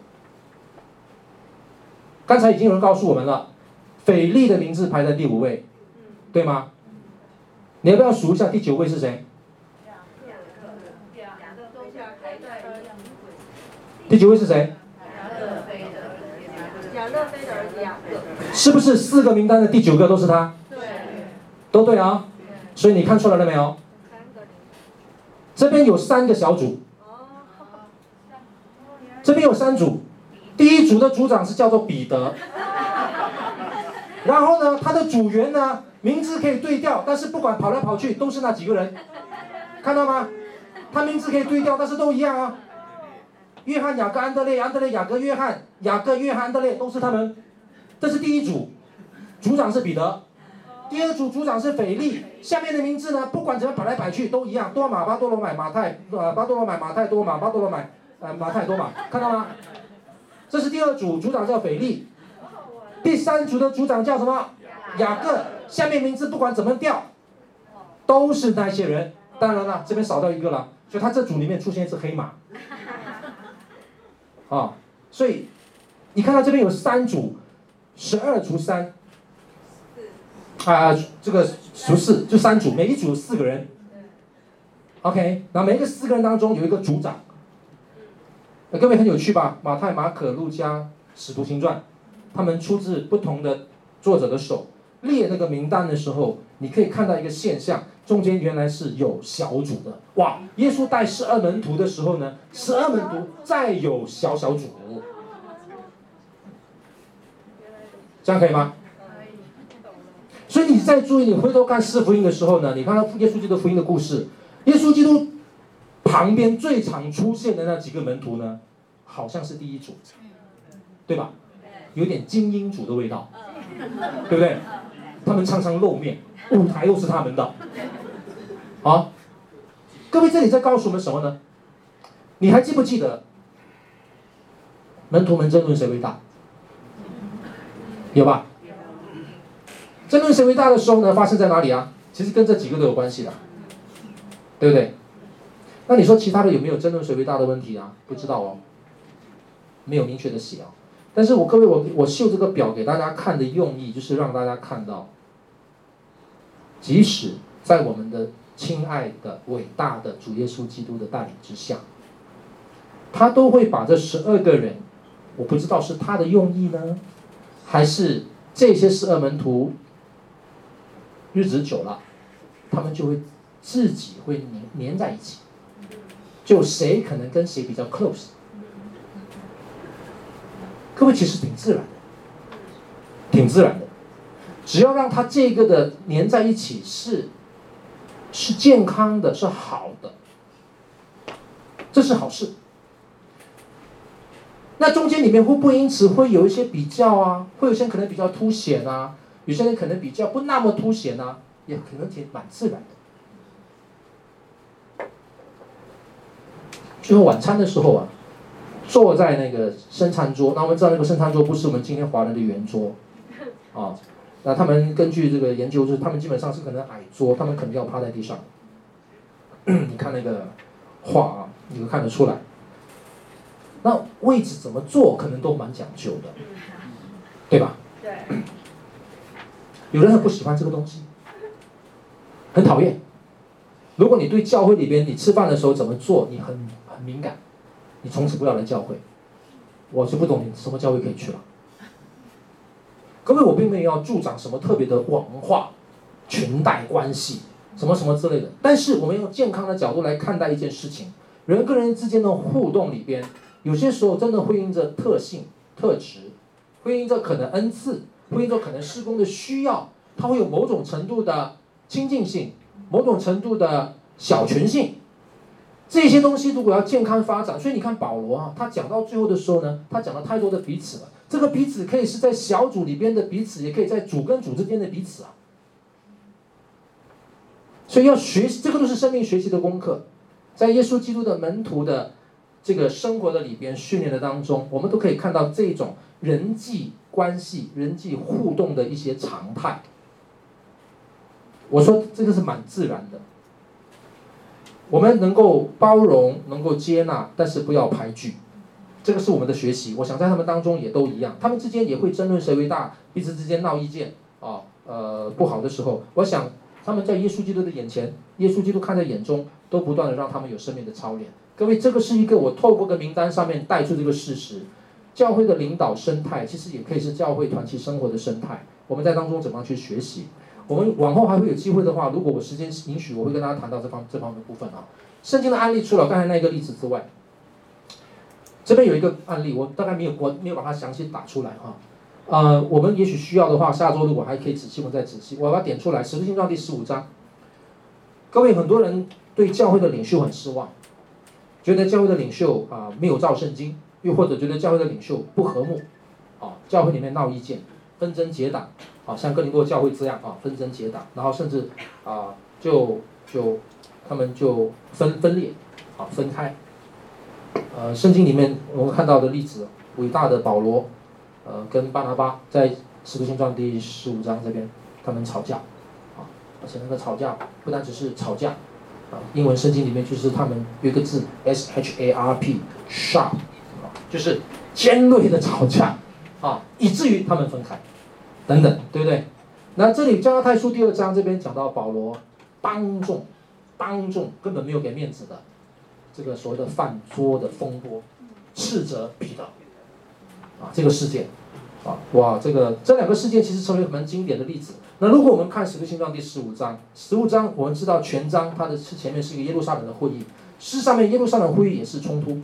刚才已经有人告诉我们了，腓力的名字排在第五位，对吗？你要不要数一下第九位是谁？第九位是谁？是不是四个名单的第九个都是他？对，都对啊。所以你看出来了没有？这边有三个小组。这边有三组，第一组的组长是叫做彼得。然后呢，他的组员呢？名字可以对调，但是不管跑来跑去都是那几个人，看到吗？他名字可以对调，但是都一样啊。约翰、雅各、安德烈、安德烈、雅各、约翰、雅各、约翰、安德烈都是他们。这是第一组，组长是彼得。第二组组长是腓力，下面的名字呢，不管怎么摆来摆去都一样，多马、巴多罗买、马太，呃，巴多罗买、马太多马、巴多罗买，呃，马太多马，看到吗？这是第二组，组长叫腓力。第三组的组长叫什么？雅各。下面名字不管怎么调，都是那些人。当然了，这边少掉一个了，所以他这组里面出现一只黑马。啊、所以你看到这边有三组，十二除三，啊，这个除四就三组，每一组有四个人。OK，那每一个四个人当中有一个组长。各位很有趣吧？马太、马可、路加、使徒行传，他们出自不同的作者的手。列那个名单的时候，你可以看到一个现象，中间原来是有小组的。哇，耶稣带十二门徒的时候呢，十二门徒再有小小组，这样可以吗？所以你在注意，你回头看四福音的时候呢，你看到耶稣基督福音的故事，耶稣基督旁边最常出现的那几个门徒呢，好像是第一组，对吧？有点精英组的味道，对不对？他们常常露面，舞台又是他们的，啊，各位这里在告诉我们什么呢？你还记不记得门徒们争论谁为大？有吧？争论谁为大的时候呢，发生在哪里啊？其实跟这几个都有关系的，对不对？那你说其他的有没有争论谁为大的问题啊？不知道哦，没有明确的写啊。但是我各位我我秀这个表给大家看的用意，就是让大家看到。即使在我们的亲爱的、伟大的主耶稣基督的带领之下，他都会把这十二个人，我不知道是他的用意呢，还是这些十二门徒日子久了，他们就会自己会黏黏在一起，就谁可能跟谁比较 close。各位其实挺自然的，挺自然的。只要让他这个的粘在一起是，是健康的，是好的，这是好事。那中间里面会不会因此会有一些比较啊？会有些可能比较凸显啊，有些人可能比较不那么凸显啊，也可能挺蛮自然的。最后晚餐的时候啊，坐在那个生餐桌，那我们知道那个生餐桌不是我们今天华人的圆桌，啊。那他们根据这个研究，就是他们基本上是可能矮桌，他们可能要趴在地上。你看那个画啊，你就看得出来。那位置怎么坐，可能都蛮讲究的，对吧？对。有人很不喜欢这个东西，很讨厌。如果你对教会里边你吃饭的时候怎么做，你很很敏感，你从此不要来教会。我是不懂你什么教会可以去了。各位，我并没有要助长什么特别的文化、裙带关系，什么什么之类的。但是，我们用健康的角度来看待一件事情，人跟人之间的互动里边，有些时候真的会因着特性、特质，会因着可能恩赐，会因着可能施工的需要，它会有某种程度的亲近性，某种程度的小群性。这些东西如果要健康发展，所以你看保罗啊，他讲到最后的时候呢，他讲了太多的彼此了。这个彼此可以是在小组里边的彼此，也可以在组跟组之间的彼此啊。所以要学习，这个都是生命学习的功课，在耶稣基督的门徒的这个生活的里边训练的当中，我们都可以看到这种人际关系、人际互动的一些常态。我说这个是蛮自然的，我们能够包容，能够接纳，但是不要排拒。这个是我们的学习。我想在他们当中也都一样，他们之间也会争论谁为大，彼此之间闹意见啊，呃，不好的时候，我想他们在耶稣基督的眼前，耶稣基督看在眼中，都不断的让他们有生命的操练。各位，这个是一个我透过个名单上面带出这个事实，教会的领导生态其实也可以是教会团体生活的生态。我们在当中怎么样去学习？我们往后还会有机会的话，如果我时间允许，我会跟大家谈到这方这方面的部分啊。圣经的案例除了刚才那个例子之外，这边有一个案例，我大概没有我没有把它详细打出来啊。呃，我们也许需要的话，下周如果还可以仔细，我再仔细，我把它点出来。使徒行传第十五章，各位很多人对教会的领袖很失望，觉得教会的领袖啊、没有照圣经，又或者觉得教会的领袖不和睦，啊，教会里面闹意见，纷争结党。啊，像哥林多教会这样啊，纷争结党，然后甚至啊，就就他们就分分裂，啊，分开。呃，圣经里面我们看到的例子，伟大的保罗，呃，跟巴拿巴在使徒行传第十五章这边，他们吵架，而且那个吵架不单只是吵架，啊，英文圣经里面就是他们有一个字 S H A R P，sharp，啊，就是尖锐的吵架，啊，以至于他们分开。等等，对不对？那这里加拉太书第二章这边讲到保罗当众，当众根本没有给面子的，这个所谓的饭桌的风波，斥责彼得，啊，这个事件，啊，哇，这个这两个事件其实成为蛮经典的例子。那如果我们看使徒行传第十五章，十五章我们知道全章它的是前面是一个耶路撒冷的会议，事实上面耶路撒冷会议也是冲突，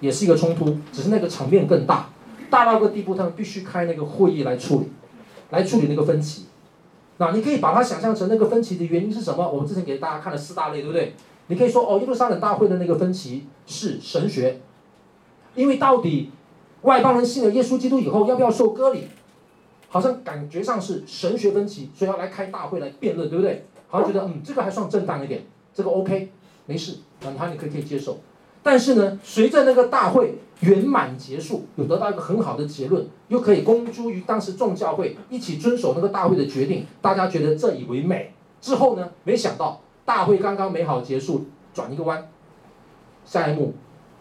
也是一个冲突，只是那个场面更大。大到个地步，他们必须开那个会议来处理，来处理那个分歧。那你可以把它想象成那个分歧的原因是什么？我们之前给大家看了四大类，对不对？你可以说哦，耶路撒冷大会的那个分歧是神学，因为到底外邦人信了耶稣基督以后要不要受割礼，好像感觉上是神学分歧，所以要来开大会来辩论，对不对？好像觉得嗯，这个还算正当一点，这个 OK，没事，那他你可以可以接受。但是呢，随着那个大会圆满结束，有得到一个很好的结论，又可以公诸于当时众教会一起遵守那个大会的决定，大家觉得这以为美。之后呢，没想到大会刚刚美好结束，转一个弯，下一幕，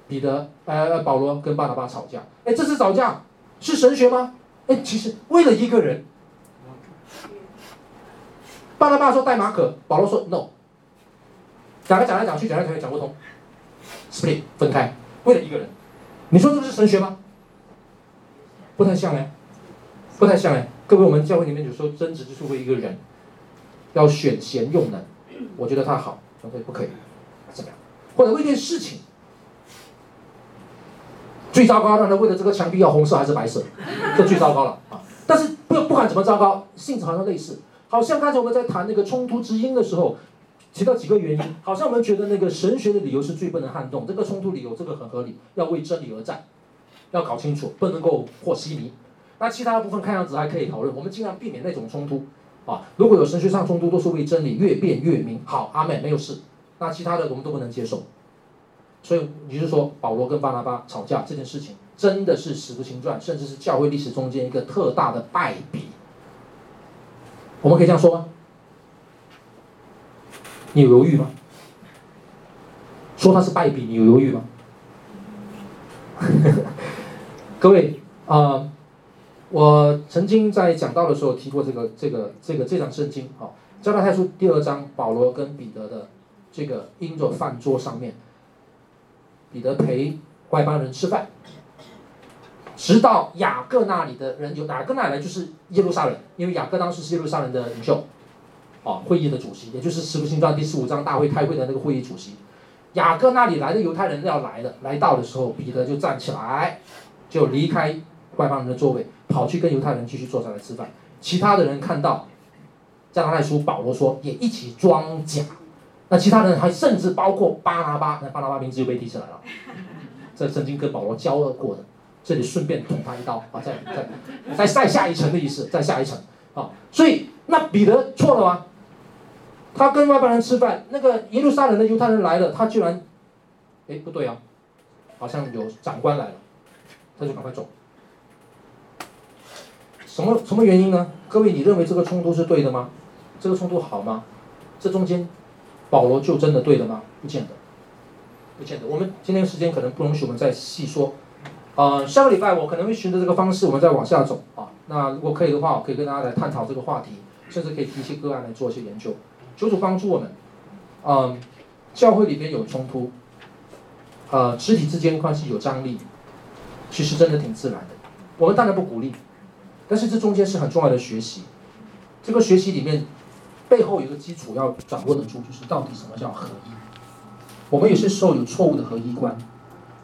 彼得呃保罗跟巴拿巴吵架。哎，这次吵架是神学吗？哎，其实为了一个人，巴拿巴说带马可，保罗说 no，讲来讲来讲去讲来讲去讲不通。split 分开，为了一个人，你说这个是神学吗？不太像哎，不太像哎。各位，我们教会里面有时候争执就是为一个人，要选贤用能，我觉得他好，可不可以？不可以，怎么样？或者为一件事情，最糟糕，让他为了这个墙壁要红色还是白色，这最糟糕了啊！但是不不管怎么糟糕，性质好像类似，好像刚才我们在谈那个冲突之因的时候。提到几个原因，好像我们觉得那个神学的理由是最不能撼动，这个冲突理由这个很合理，要为真理而战，要搞清楚，不能够和稀泥。那其他部分看样子还可以讨论，我们尽量避免那种冲突啊。如果有神学上冲突，都是为真理越辩越明。好，阿妹，没有事。那其他的我们都不能接受。所以你是说保罗跟巴拿巴吵架这件事情，真的是使徒行传，甚至是教会历史中间一个特大的败笔。我们可以这样说吗？你有犹豫吗？说他是败笔，你有犹豫吗？各位啊、我曾经在讲道的时候提过这个这个这个这张圣经啊，加拉太书第二章，保罗跟彼得的这个因着饭桌上面，彼得陪外邦人吃饭，直到雅各那里的人有雅各那里来就是耶路撒冷，因为雅各当时是耶路撒冷的领袖。啊，会议的主席，也就是《使徒行传》第十五章大会开会的那个会议主席，雅各那里来的犹太人要来了，来到的时候，彼得就站起来，就离开外邦人的座位，跑去跟犹太人继续坐下来吃饭。其他的人看到，加拉太书保罗说也一起装假，那其他人还甚至包括巴拿巴，那巴拿巴名字又被提起来了，这曾经跟保罗交恶过的，这里顺便捅他一刀啊，再再再再下一层的意思，再下一层啊，所以那彼得错了吗？他跟外邦人吃饭，那个耶路撒冷的犹太人来了，他居然，哎，不对啊，好像有长官来了，他就赶快走。什么什么原因呢？各位，你认为这个冲突是对的吗？这个冲突好吗？这中间，保罗就真的对的吗？不见得，不见得。我们今天时间可能不容许我们再细说呃，下个礼拜我可能会循着这个方式，我们再往下走啊。那如果可以的话，我可以跟大家来探讨这个话题，甚至可以提一些个案来做一些研究。求主帮助我们。嗯、教会里边有冲突，呃，肢体之间关系有张力，其实真的挺自然的。我们当然不鼓励，但是这中间是很重要的学习。这个学习里面背后有一个基础要掌握得住，就是到底什么叫合一。我们有些时候有错误的合一观。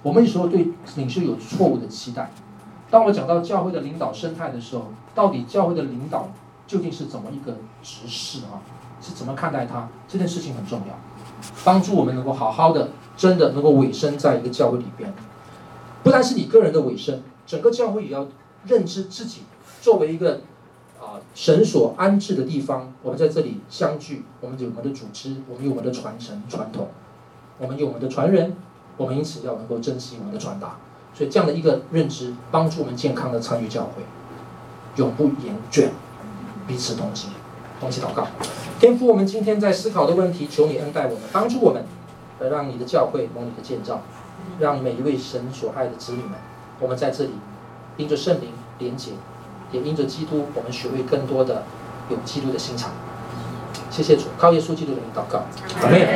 我们有时候对领袖有错误的期待。当我讲到教会的领导生态的时候，到底教会的领导究竟是怎么一个执事啊？是怎么看待他？这件事情很重要，帮助我们能够好好的，真的能够委身在一个教会里边。不单是你个人的委身，整个教会也要认知自己作为一个神所安置的地方。我们在这里相聚，我们有我们的组织，我们有我们的传承传统，我们有我们的传人。我们因此要能够珍惜我们的传达，所以这样的一个认知，帮助我们健康的参与教会，永不言倦，彼此同行，同心祷告。天父，我们今天在思考的问题，求你恩待我们，帮助我们，来让你的教会蒙你的建造，让每一位神所爱的子女们，我们在这里因着圣灵连接，也因着基督，我们学会更多的有基督的心肠。谢谢主，高耶稣基督的名祷告，阿门。